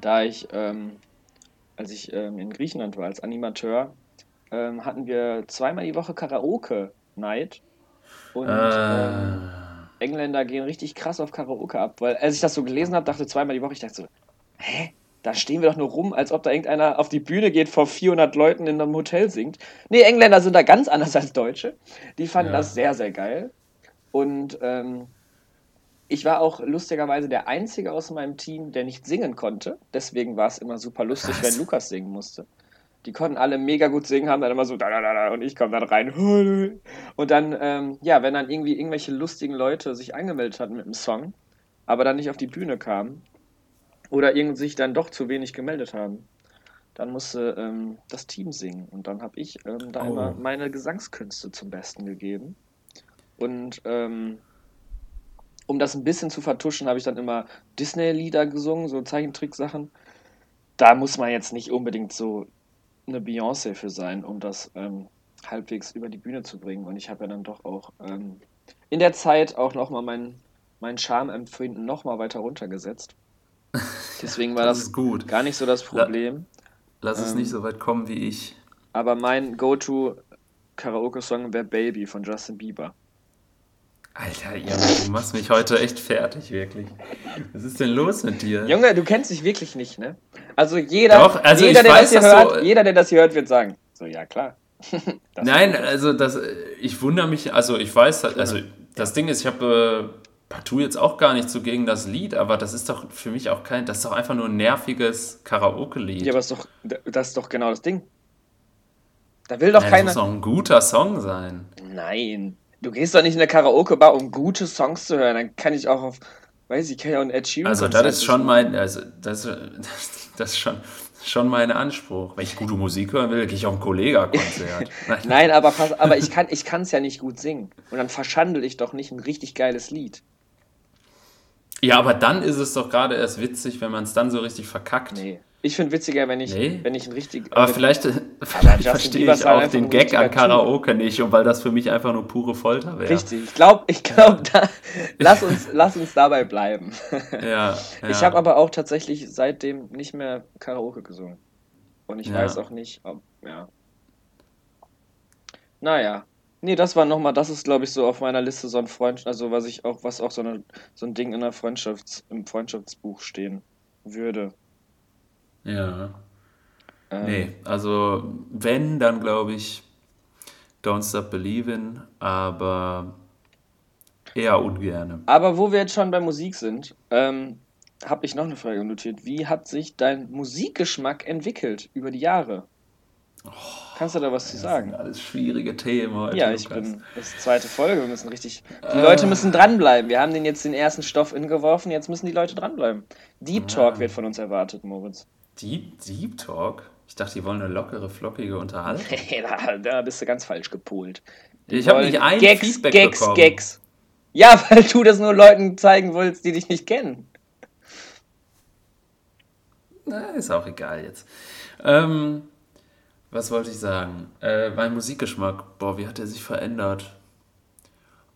da ich, ähm, als ich ähm, in Griechenland war, als Animateur, ähm, hatten wir zweimal die Woche Karaoke-Night und äh. Engländer gehen richtig krass auf Karaoke ab, weil als ich das so gelesen habe, dachte zweimal die Woche, ich dachte so, hä? Da stehen wir doch nur rum, als ob da irgendeiner auf die Bühne geht, vor 400 Leuten in einem Hotel singt. Nee, Engländer sind da ganz anders als Deutsche. Die fanden ja. das sehr, sehr geil. Und ähm, ich war auch lustigerweise der Einzige aus meinem Team, der nicht singen konnte. Deswegen war es immer super lustig, Was? wenn Lukas singen musste. Die konnten alle mega gut singen, haben dann immer so da da da da und ich komme dann rein. Und dann, ähm, ja, wenn dann irgendwie irgendwelche lustigen Leute sich angemeldet hatten mit dem Song, aber dann nicht auf die Bühne kamen oder irgendwie sich dann doch zu wenig gemeldet haben, dann musste ähm, das Team singen. Und dann habe ich ähm, da oh. immer meine Gesangskünste zum Besten gegeben. Und ähm, um das ein bisschen zu vertuschen, habe ich dann immer Disney-Lieder gesungen, so Zeichentricksachen. Da muss man jetzt nicht unbedingt so eine Beyoncé für sein, um das ähm, halbwegs über die Bühne zu bringen. Und ich habe ja dann doch auch ähm, in der Zeit auch nochmal mein, mein Charmempfinden nochmal weiter runtergesetzt. Deswegen war das, das gar nicht so das Problem. Lass es ähm, nicht so weit kommen wie ich. Aber mein Go-To-Karaoke-Song wäre Baby von Justin Bieber. Alter, Junge, du machst mich heute echt fertig, wirklich. Was ist denn los mit dir? Junge, du kennst dich wirklich nicht, ne? Also jeder, Doch, also jeder, der, weiß, das hier hört, jeder der das hier hört, wird sagen, so, ja klar. Nein, also das, ich wundere mich, also ich weiß, also das Ding ist, ich habe äh, partout jetzt auch gar nicht so gegen das Lied, aber das ist doch für mich auch kein, das ist doch einfach nur ein nerviges Karaoke-Lied. Ja, aber ist doch, das ist doch genau das Ding. Da will doch Nein, keiner... Das muss doch ein guter Song sein. Nein, Du gehst doch nicht in eine Karaoke-Bar, um gute Songs zu hören. Dann kann ich auch auf, weiß ich, kann ja auch ein Ed Sheeran Also das ist schon mein, also das, das, ist schon, schon mein Anspruch. Wenn ich gute Musik hören will, gehe ich auf ein Kollega-Konzert. Nein, aber, pass, aber ich kann es ja nicht gut singen. Und dann verschandel ich doch nicht ein richtig geiles Lied. Ja, aber dann ist es doch gerade erst witzig, wenn man es dann so richtig verkackt. Nee. Ich finde witziger, wenn ich, nee. wenn ich ein richtig. Aber vielleicht, vielleicht verstehe ich auch den Gag an Karaoke typ. nicht, weil das für mich einfach nur pure Folter wäre. Richtig, ich glaube, ich glaub, da, lass, uns, lass uns dabei bleiben. Ja. ja. Ich habe aber auch tatsächlich seitdem nicht mehr Karaoke gesungen. Und ich ja. weiß auch nicht, ob. Ja. Naja. Nee, das war nochmal, das ist, glaube ich, so auf meiner Liste so ein Freund, also was ich auch, was auch so, eine, so ein Ding in der Freundschafts-, im Freundschaftsbuch stehen würde. Ja. Ähm, nee, also wenn, dann glaube ich Don't Stop Believing, aber eher ungerne. Aber wo wir jetzt schon bei Musik sind, ähm, habe ich noch eine Frage notiert. Wie hat sich dein Musikgeschmack entwickelt über die Jahre? Oh, Kannst du da was zu sagen? Alles schwierige Themen heute. Ja, ich bin. Das ist die zweite Folge. Wir müssen richtig. Die äh. Leute müssen dranbleiben. Wir haben den jetzt den ersten Stoff ingeworfen. Jetzt müssen die Leute dranbleiben. Deep Talk ah. wird von uns erwartet, Moritz. Deep, Deep Talk? Ich dachte, die wollen eine lockere, flockige Unterhaltung. da, da bist du ganz falsch gepolt. Die ich habe nicht ein Gags, Feedback Gags, bekommen. Gags. Ja, weil du das nur Leuten zeigen willst, die dich nicht kennen. Na, ist auch egal jetzt. Ähm, was wollte ich sagen? Äh, mein Musikgeschmack, boah, wie hat der sich verändert?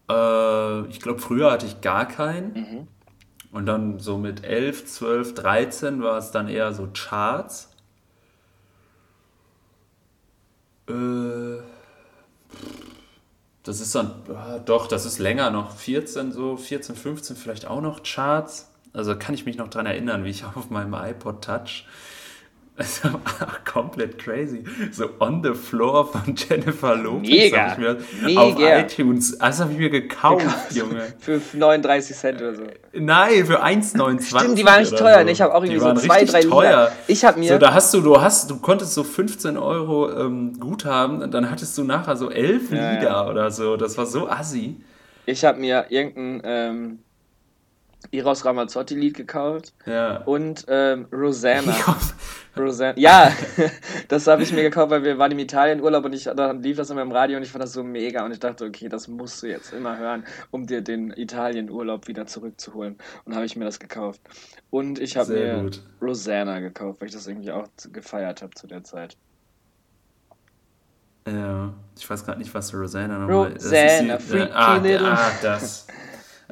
Äh, ich glaube, früher hatte ich gar keinen. Mhm. Und dann so mit 11, 12, 13 war es dann eher so Charts. Äh, das ist dann, doch, das ist länger noch. 14, so 14, 15 vielleicht auch noch Charts. Also kann ich mich noch daran erinnern, wie ich auf meinem iPod Touch also, komplett crazy. So On the Floor von Jennifer Lopez Mega. ich mir Mega. auf iTunes. Das habe ich mir gekauft, Junge. Für 39 Cent oder so. Nein, für 1,29. Stimmt, die waren nicht teuer. So. Ich habe auch irgendwie so zwei, drei teuer. Lieder. Ich habe mir. So, da hast du, du hast, du konntest so 15 Euro ähm, gut haben und dann hattest du nachher so elf ja, Lieder ja. oder so. Das war so assi. Ich habe mir irgendein ähm, Eros Ramazzotti-Lied gekauft. Ja. Und ähm, Rosanna. Rosanna. Ja, das habe ich mir gekauft, weil wir waren im Italien-Urlaub und ich, dann lief das immer im Radio und ich fand das so mega und ich dachte, okay, das musst du jetzt immer hören, um dir den Italien-Urlaub wieder zurückzuholen. Und habe ich mir das gekauft. Und ich habe mir gut. Rosanna gekauft, weil ich das irgendwie auch gefeiert habe zu der Zeit. Ja, ich weiß gerade nicht, was Rosanna nochmal ist. Rosanna, Freaky äh, ah, Little. Ah, das.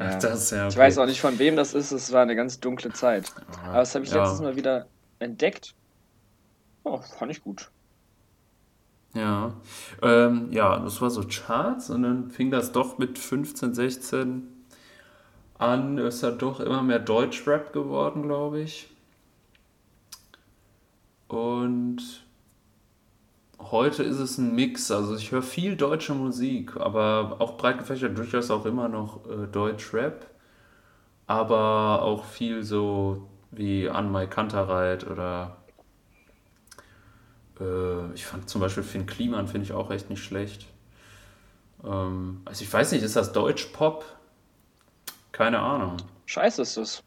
Ach, das, ja, okay. Ich weiß auch nicht, von wem das ist. Es war eine ganz dunkle Zeit. Aber das habe ich ja. letztes Mal wieder entdeckt. Oh, fand ich gut. Ja. Ähm, ja, das war so Charts und dann fing das doch mit 15, 16 an. Ist ja doch immer mehr Deutschrap geworden, glaube ich. Und heute ist es ein Mix. Also ich höre viel deutsche Musik, aber auch breit gefächert durchaus auch immer noch äh, Deutschrap. Aber auch viel so wie Anmai Kantereit oder äh, ich fand zum Beispiel Finn Kliman finde ich auch echt nicht schlecht. Ähm, also ich weiß nicht, ist das Deutschpop? Keine Ahnung. Scheiße ist das.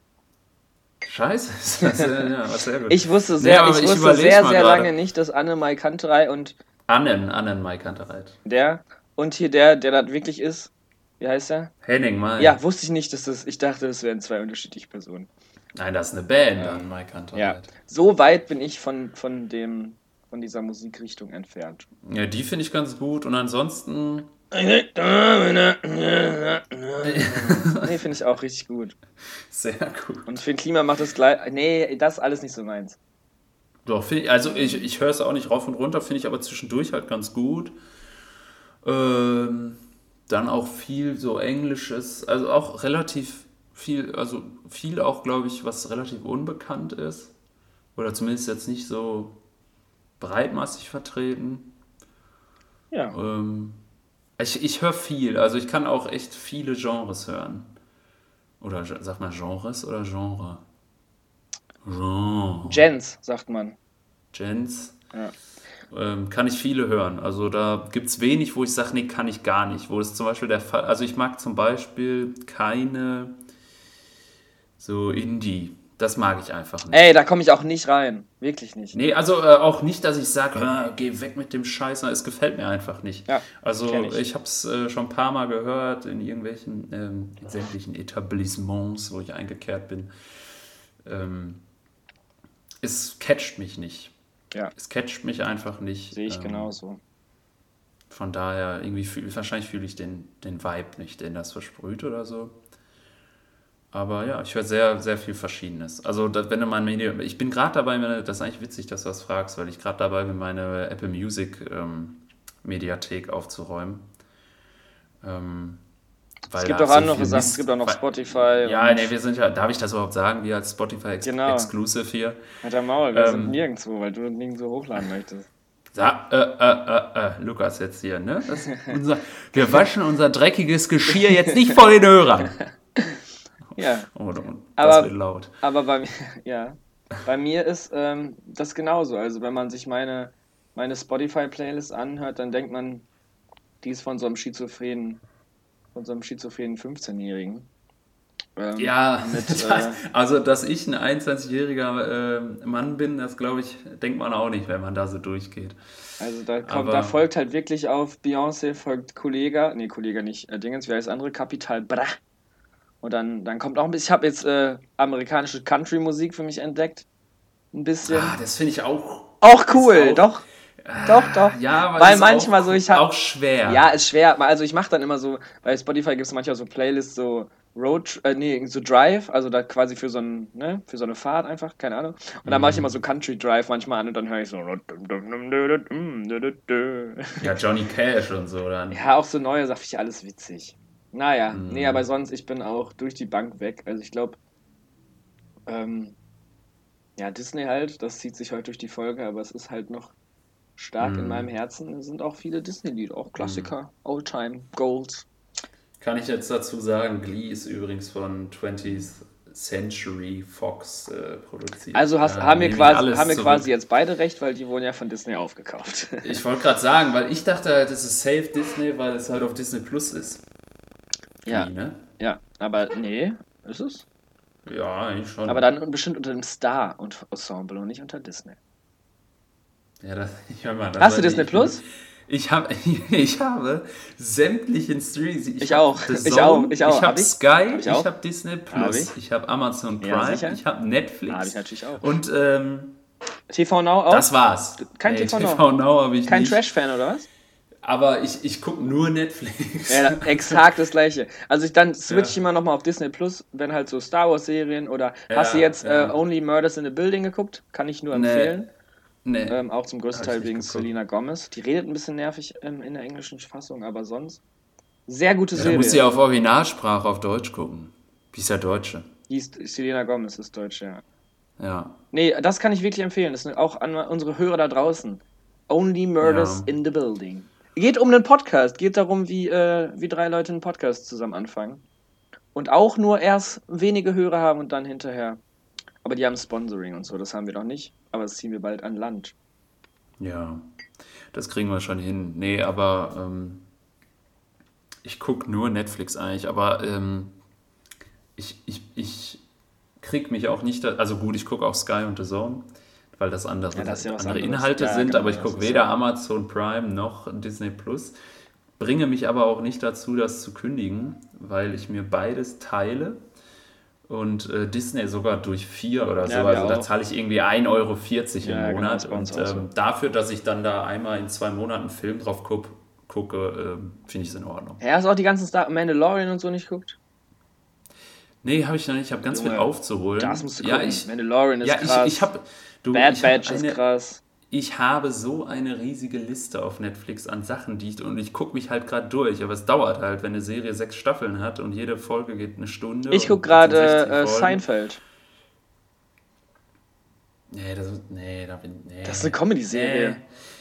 Scheiße, ist das, ja, sehr gut. ich wusste sehr, nee, ich wusste sehr, sehr lange nicht, dass Anne Mai Kanterei und. Annen, Annen Mai Kanterei. Der und hier der, der das wirklich ist, wie heißt er? Henning Mai. Ja, wusste ich nicht, dass das. Ich dachte, das wären zwei unterschiedliche Personen. Nein, das ist eine Band, ja. dann Mai Kanterei. Ja, so weit bin ich von, von dem von dieser Musikrichtung entfernt. Ja, die finde ich ganz gut und ansonsten. nee, finde ich auch richtig gut. Sehr gut. Und für ein Klima macht das gleich. Nee, das ist alles nicht so meins. Doch, ich, also ich, ich höre es auch nicht rauf und runter, finde ich aber zwischendurch halt ganz gut. Ähm, dann auch viel so Englisches, also auch relativ viel, also viel auch, glaube ich, was relativ unbekannt ist. Oder zumindest jetzt nicht so breitmassig vertreten. Ja. Ähm, ich ich höre viel, also ich kann auch echt viele Genres hören. Oder sag mal Genres oder Genre? Genre. Gens, sagt man. Gens. Ja. Ähm, kann ich viele hören. Also da gibt es wenig, wo ich sage, nee, kann ich gar nicht. Wo es zum Beispiel der Fall, also ich mag zum Beispiel keine so Indie das mag ich einfach nicht. Ey, da komme ich auch nicht rein. Wirklich nicht. Nee, also äh, auch nicht, dass ich sage, äh, geh weg mit dem Scheiß. Es gefällt mir einfach nicht. Ja, also ich, ich habe es äh, schon ein paar Mal gehört in irgendwelchen ähm, in sämtlichen Etablissements, wo ich eingekehrt bin. Ähm, es catcht mich nicht. Ja. Es catcht mich einfach nicht. Sehe ich ähm, genauso. Von daher, irgendwie fühl, wahrscheinlich fühle ich den, den Vibe nicht, den das versprüht oder so. Aber ja, ich höre sehr, sehr viel Verschiedenes. Also, wenn du mein Medium. Ich bin gerade dabei, das ist eigentlich witzig, dass du das fragst, weil ich gerade dabei bin, meine Apple Music ähm, Mediathek aufzuräumen. Ähm, es gibt auch andere Sachen, es gibt auch noch Spotify. Ja, nee, wir sind ja, darf ich das überhaupt sagen, wir als Spotify Ex genau. Exclusive hier? Mit der Maul, wir ähm, sind nirgendwo, weil du nirgendwo hochladen möchtest. Sa äh, äh, äh, Lukas jetzt hier, ne? Unser, wir waschen unser dreckiges Geschirr jetzt nicht vor den Hörern. Ja. Oh, das aber, wird laut. Aber bei, ja, bei mir ist ähm, das genauso. Also wenn man sich meine, meine Spotify-Playlist anhört, dann denkt man, die ist von so einem schizophrenen, von so einem schizophrenen 15-Jährigen. Ähm, ja, mit, das, äh, also dass ich ein 21-jähriger äh, Mann bin, das glaube ich, denkt man auch nicht, wenn man da so durchgeht. Also da, kommt, Aber, da folgt halt wirklich auf Beyoncé, folgt Kollega, nee, Kollega nicht, äh, Dingens, wie heißt andere? Kapital Bra. Und dann, dann kommt auch ein bisschen, ich habe jetzt äh, amerikanische Country-Musik für mich entdeckt. Ein bisschen. Ah, das finde ich auch. Auch cool, auch, doch. Ah, doch, doch. Ja, weil manchmal auch, so, ich habe. Auch schwer. Ja, ist schwer. Also ich mache dann immer so, bei Spotify gibt es manchmal so Playlists, so Road, äh, nee, so Drive, also da quasi für so, ein, ne, für so eine Fahrt einfach, keine Ahnung. Und dann mhm. mache ich immer so Country Drive manchmal an und dann höre ich so. Ja, Johnny Cash und so dann. Ja, auch so neue Sachen, ich alles witzig. Naja, mhm. nee, aber sonst, ich bin auch durch die Bank weg. Also ich glaube, ähm, ja, Disney halt, das zieht sich heute durch die Folge, aber es ist halt noch stark mhm. in meinem Herzen. Es sind auch viele Disney-Lieder, auch Klassiker, mhm. Oldtime, Gold. Kann ich jetzt dazu sagen, Glee ist übrigens von 20th Century Fox äh, produziert. Also hast, äh, haben, wir quasi, haben wir quasi jetzt beide recht, weil die wurden ja von Disney aufgekauft. ich wollte gerade sagen, weil ich dachte halt, es ist safe Disney, weil es halt auf Disney Plus ist. Ja. Glee, ne? Ja, aber nee, ist es? Ja, eigentlich schon. Aber dann bestimmt unter dem Star-Ensemble und nicht unter Disney. Ja, das, ich hör mal, das Hast du Disney Plus? Ich, hab, ich habe sämtliche Streams. Ich, ich auch. ich auch. Ich auch. Ich habe Sky, hab ich, ich habe Disney Plus, hab ich, ich habe Amazon Prime, ja, ich habe Netflix. Habe ich natürlich auch. Und ähm, TV Now auch? Das war's. Kein Ey, TV Now. TV Now habe ich Kein Trash-Fan oder was? Aber ich, ich gucke nur Netflix. Ja, exakt das gleiche. Also ich dann switch ja. ich immer nochmal auf Disney Plus, wenn halt so Star Wars Serien oder ja, hast du jetzt ja. uh, Only Murders in the Building geguckt? Kann ich nur empfehlen. Nee. Ähm, auch zum größten Teil wegen geguckt. Selena Gomez. Die redet ein bisschen nervig ähm, in der englischen Fassung, aber sonst sehr gute ja, Serie. Du musst ja auf Originalsprache auf Deutsch gucken. Wie ist der Deutsche? Die ist, Selena Gomez ist Deutsch, ja. Ja. Nee, das kann ich wirklich empfehlen. Das ist auch an unsere Hörer da draußen. Only Murders in the Building. Geht um einen Podcast, geht darum, wie, äh, wie drei Leute einen Podcast zusammen anfangen. Und auch nur erst wenige Hörer haben und dann hinterher. Aber die haben Sponsoring und so, das haben wir noch nicht. Aber das ziehen wir bald an Land. Ja, das kriegen wir schon hin. Nee, aber ähm, ich gucke nur Netflix eigentlich, aber ähm, ich, ich, ich krieg mich auch nicht, also gut, ich gucke auch Sky und The Zone weil das andere, ja, das ja andere Inhalte ja, sind, genau, aber ich gucke weder Amazon Prime noch Disney Plus. Bringe mich aber auch nicht dazu, das zu kündigen, weil ich mir beides teile und äh, Disney sogar durch vier oder so. also da zahle ich irgendwie 1,40 Euro im genau, Monat. Genau, und ähm, so. dafür, dass ich dann da einmal in zwei Monaten Film drauf guck, gucke, äh, finde ich es in Ordnung. Ja, hast du auch die ganzen Star Mandalorian und so nicht guckt? Nee, habe ich noch nicht. Ich habe ganz Junge, viel aufzuholen. Das musst du gucken. Ja, ich, Mandalorian ist ja, krass. Ich, ich habe Du, Bad Batch ist krass. Ich habe so eine riesige Liste auf Netflix an Sachen, die ich und ich gucke mich halt gerade durch, aber es dauert halt, wenn eine Serie sechs Staffeln hat und jede Folge geht eine Stunde. Ich gucke gerade äh, Seinfeld. Nee, das, nee, da bin, nee. Das ist eine Comedy-Serie. Nee.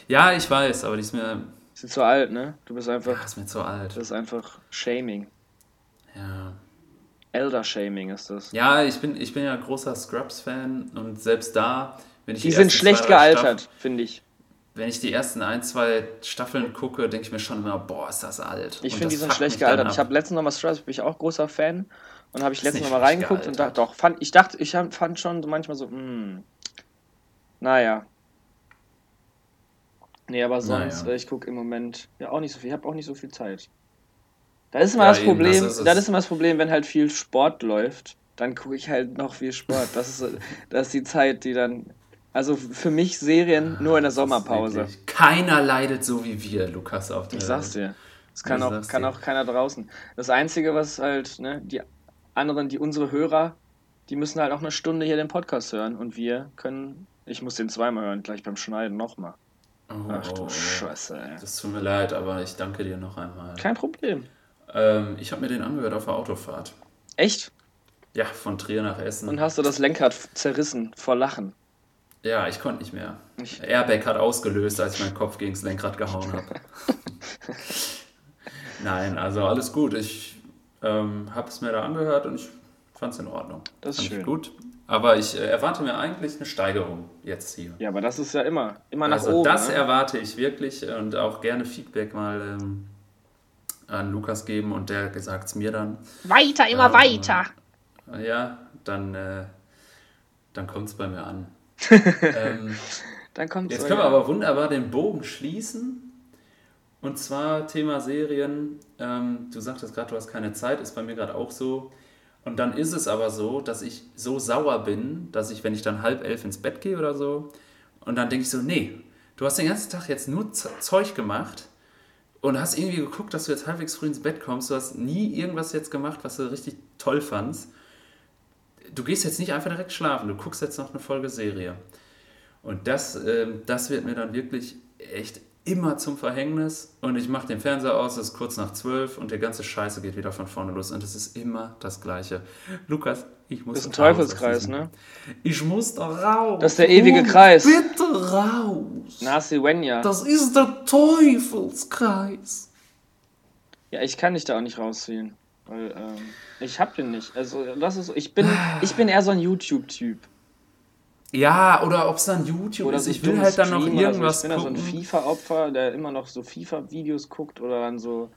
Ja, ich weiß, aber die ist mir. Ist zu alt, ne? Du bist einfach. Ja, ist mir zu alt. Das ist einfach Shaming. Ja. Elder-Shaming ist das. Ja, ich bin, ich bin ja großer Scrubs-Fan und selbst da wenn ich die, die sind schlecht gealtert, finde ich. Wenn ich die ersten ein, zwei Staffeln gucke, denke ich mir schon immer, boah, ist das alt. Ich finde, die sind schlecht gealtert. Ich habe letztens nochmal Stress, bin ich auch großer Fan. Und habe ich letztens nochmal reingeguckt und dachte, doch, fand, ich dachte, ich fand schon manchmal so, hm, naja. Nee, aber sonst, naja. ich gucke im Moment ja auch nicht so viel. Ich habe auch nicht so viel Zeit. Da ist immer ja, das eben, Problem, das ist, das ist immer das Problem, wenn halt viel Sport läuft, dann gucke ich halt noch viel Sport. Das ist, das ist die Zeit, die dann also für mich Serien nur in der Sommerpause. Keiner leidet so wie wir, Lukas, auf der Ich sag's dir. Das kann, auch, kann auch keiner draußen. Das Einzige, was halt, ne, die anderen, die unsere Hörer, die müssen halt auch eine Stunde hier den Podcast hören und wir können, ich muss den zweimal hören, gleich beim Schneiden nochmal. Oh, Ach du oh, Scheiße, ey. Das tut mir leid, aber ich danke dir noch einmal. Kein Problem. Ähm, ich habe mir den angehört auf der Autofahrt. Echt? Ja, von Trier nach Essen. Und hast du das Lenkrad zerrissen vor Lachen? Ja, ich konnte nicht mehr. Ich Airbag hat ausgelöst, als ich meinen Kopf gegen das Lenkrad gehauen habe. Nein, also alles gut. Ich ähm, habe es mir da angehört und ich fand es in Ordnung. Das ist schön. gut. Aber ich äh, erwarte mir eigentlich eine Steigerung jetzt hier. Ja, aber das ist ja immer, immer nach also oben. Das ne? erwarte ich wirklich und auch gerne Feedback mal ähm, an Lukas geben und der sagt es mir dann. Weiter, immer ähm, weiter. Ja, dann, äh, dann kommt es bei mir an. Ähm, dann kommt's jetzt können wir aber wunderbar den Bogen schließen. Und zwar Thema Serien. Ähm, du sagtest gerade, du hast keine Zeit, ist bei mir gerade auch so. Und dann ist es aber so, dass ich so sauer bin, dass ich, wenn ich dann halb elf ins Bett gehe oder so, und dann denke ich so, nee, du hast den ganzen Tag jetzt nur Zeug gemacht und hast irgendwie geguckt, dass du jetzt halbwegs früh ins Bett kommst. Du hast nie irgendwas jetzt gemacht, was du richtig toll fandst. Du gehst jetzt nicht einfach direkt schlafen, du guckst jetzt noch eine Folge Serie. Und das, äh, das wird mir dann wirklich echt immer zum Verhängnis und ich mache den Fernseher aus, es ist kurz nach zwölf und der ganze Scheiße geht wieder von vorne los und es ist immer das Gleiche. Lukas, ich muss. Das ist ein Teufelskreis, ne? Ich muss da raus. Das ist der ewige Kreis. Bitte raus. Nasi Wenja. Das ist der Teufelskreis. Ja, ich kann dich da auch nicht rausziehen. Weil, ähm, ich hab den nicht. Also, das ist so. Ich bin, ich bin eher so ein YouTube-Typ. Ja, oder ob es dann YouTube oder ist. Ich will halt dann noch irgendwas so. Ich bin gucken. da so ein FIFA-Opfer, der immer noch so FIFA-Videos guckt oder dann so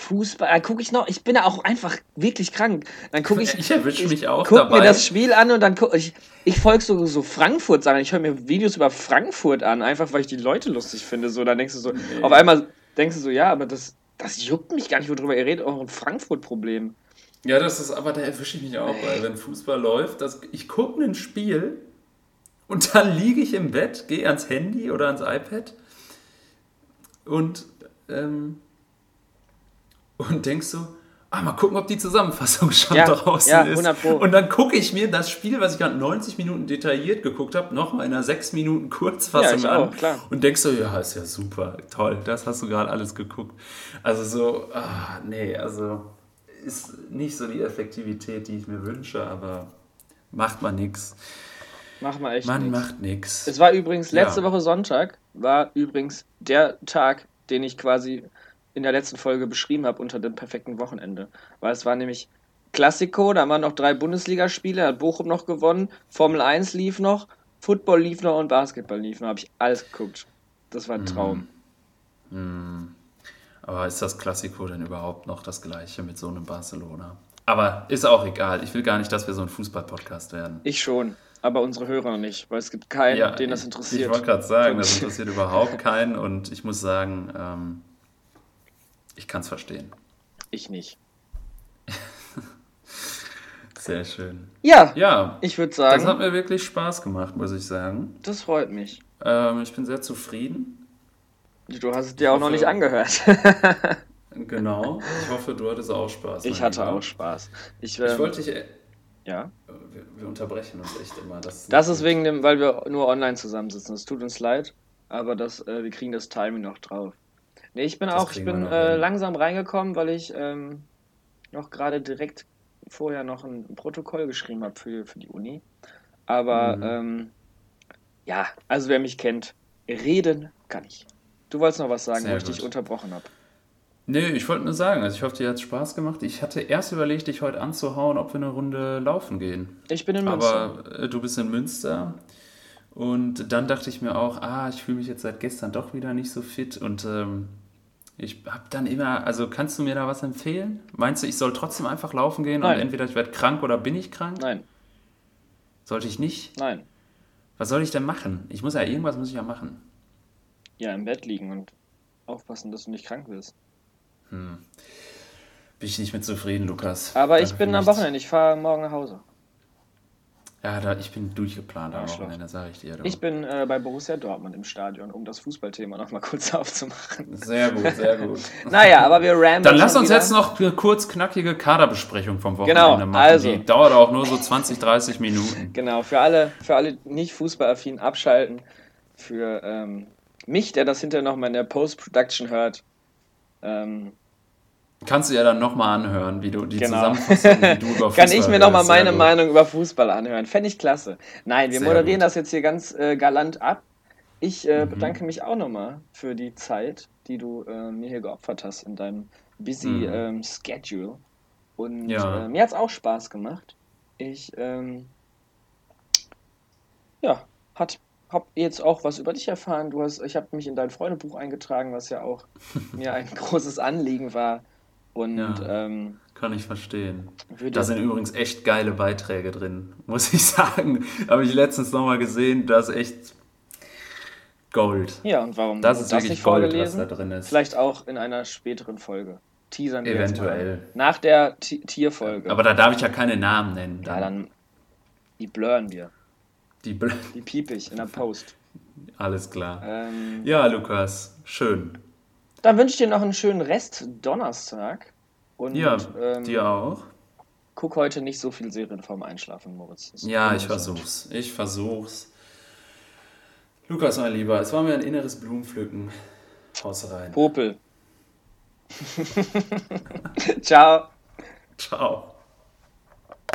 Fußball. Da gucke ich noch. Ich bin da auch einfach wirklich krank. Dann gucke ich. Ich erwische mich auch guck dabei. mir das Spiel an und dann gucke ich. Ich folge so, so Frankfurt sagen. Ich höre mir Videos über Frankfurt an, einfach weil ich die Leute lustig finde. So, dann denkst du so. Nee. Auf einmal denkst du so, ja, aber das, das juckt mich gar nicht, worüber ihr redet. Auch ein Frankfurt-Problem. Ja, das ist, aber da erwische ich mich auch, weil wenn Fußball läuft, das, ich gucke ein Spiel und dann liege ich im Bett, gehe ans Handy oder ans iPad und, ähm, und denkst so, ah, mal gucken, ob die Zusammenfassung schon ja, draußen ja, ist. Und dann gucke ich mir das Spiel, was ich gerade 90 Minuten detailliert geguckt habe, nochmal in einer 6 Minuten Kurzfassung ja, an. Klar. Und denkst so, ja, ist ja super, toll, das hast du gerade alles geguckt. Also so, ah, nee, also ist nicht so die Effektivität, die ich mir wünsche, aber macht man nichts. Machen wir echt Man nix. macht nichts. Es war übrigens letzte. Woche Sonntag, war übrigens der Tag, den ich quasi in der letzten Folge beschrieben habe unter dem perfekten Wochenende. Weil es war nämlich Klassiko, da waren noch drei Bundesligaspiele, hat Bochum noch gewonnen, Formel 1 lief noch, Football lief noch und Basketball lief noch. Habe ich alles geguckt. Das war ein Traum. Mm. Mm. Aber ist das Klassiko denn überhaupt noch das gleiche mit so einem Barcelona? Aber ist auch egal. Ich will gar nicht, dass wir so ein Fußball-Podcast werden. Ich schon aber unsere Hörer nicht, weil es gibt keinen, ja, den das interessiert. Ich wollte gerade sagen, das interessiert überhaupt keinen und ich muss sagen, ähm, ich kann es verstehen. Ich nicht. Sehr schön. Ja, ja ich würde sagen. Das hat mir wirklich Spaß gemacht, muss ich sagen. Das freut mich. Ähm, ich bin sehr zufrieden. Du hast es dir ich auch hoffe, noch nicht angehört. genau. Ich hoffe, du hattest auch Spaß. Ich hatte Lieber. auch Spaß. Ich, ähm, ich wollte dich ja. Wir, wir, unterbrechen uns echt immer. Das, das ist wegen dem, weil wir nur online zusammensitzen. Es tut uns leid, aber das, äh, wir kriegen das Timing noch drauf. Nee, ich bin das auch, ich bin äh, langsam reingekommen, weil ich ähm, noch gerade direkt vorher noch ein Protokoll geschrieben habe für, für die Uni. Aber mhm. ähm, ja, also wer mich kennt, reden kann ich. Du wolltest noch was sagen, Sehr wo ich dich unterbrochen habe. Nee, ich wollte nur sagen, also ich hoffe, dir hat es Spaß gemacht. Ich hatte erst überlegt, dich heute anzuhauen, ob wir eine Runde laufen gehen. Ich bin in Münster. Aber äh, du bist in Münster. Und dann dachte ich mir auch, ah, ich fühle mich jetzt seit gestern doch wieder nicht so fit. Und ähm, ich habe dann immer, also kannst du mir da was empfehlen? Meinst du, ich soll trotzdem einfach laufen gehen Nein. und entweder ich werde krank oder bin ich krank? Nein. Sollte ich nicht? Nein. Was soll ich denn machen? Ich muss ja irgendwas muss ich ja machen. Ja, im Bett liegen und aufpassen, dass du nicht krank wirst. Hm. Bin ich nicht mit zufrieden, Lukas. Aber Danke ich bin am Wochenende, ich fahre morgen nach Hause. Ja, da, ich bin durchgeplant am Wochenende, sage ich dir. Du. Ich bin äh, bei Borussia Dortmund im Stadion, um das Fußballthema nochmal kurz aufzumachen. Sehr gut, sehr gut. naja, aber wir rammen. Dann lass uns wieder. jetzt noch eine kurz knackige Kaderbesprechung vom Wochenende genau, machen. Also, Die dauert auch nur so 20, 30 Minuten. Genau, für alle, für alle nicht fußballaffin abschalten. Für ähm, mich, der das hinterher nochmal in der Post-Production hört, ähm, Kannst du ja dann nochmal anhören, wie du die genau. Zusammenfassung, wie du über Fußball Kann ich mir nochmal meine Meinung über Fußball anhören. Fände ich klasse. Nein, wir Sehr moderieren gut. das jetzt hier ganz äh, galant ab. Ich äh, mhm. bedanke mich auch nochmal für die Zeit, die du äh, mir hier geopfert hast in deinem busy mhm. ähm, Schedule. Und ja. Äh, mir hat es auch Spaß gemacht. Ich, ähm, ja, hat habe jetzt auch was über dich erfahren. Du hast, ich habe mich in dein Freundebuch eingetragen, was ja auch mir ein großes Anliegen war. Und ja, ähm, kann ich verstehen. Da sind übrigens echt geile Beiträge drin, muss ich sagen. Habe ich letztens nochmal gesehen, das ist echt Gold. Ja, und warum das ist das wirklich nicht Gold, vorgelesen? was da drin ist. Vielleicht auch in einer späteren Folge. Teasern wir Eventuell. Nach der T Tierfolge. Aber da darf ich ja keine Namen nennen. Dann. Ja, dann die blurren wir. Die, Bl die piep ich in der Post. Alles klar. Ähm, ja, Lukas, schön. Dann wünsche ich dir noch einen schönen Rest Donnerstag. Und, ja, ähm, dir auch. Guck heute nicht so viel Serien vorm Einschlafen, Moritz. Ja, ich versuch's. Ich versuch's. Lukas, mein Lieber, es war mir ein inneres Blumenpflücken. Haus rein. Popel. Ciao. Ciao.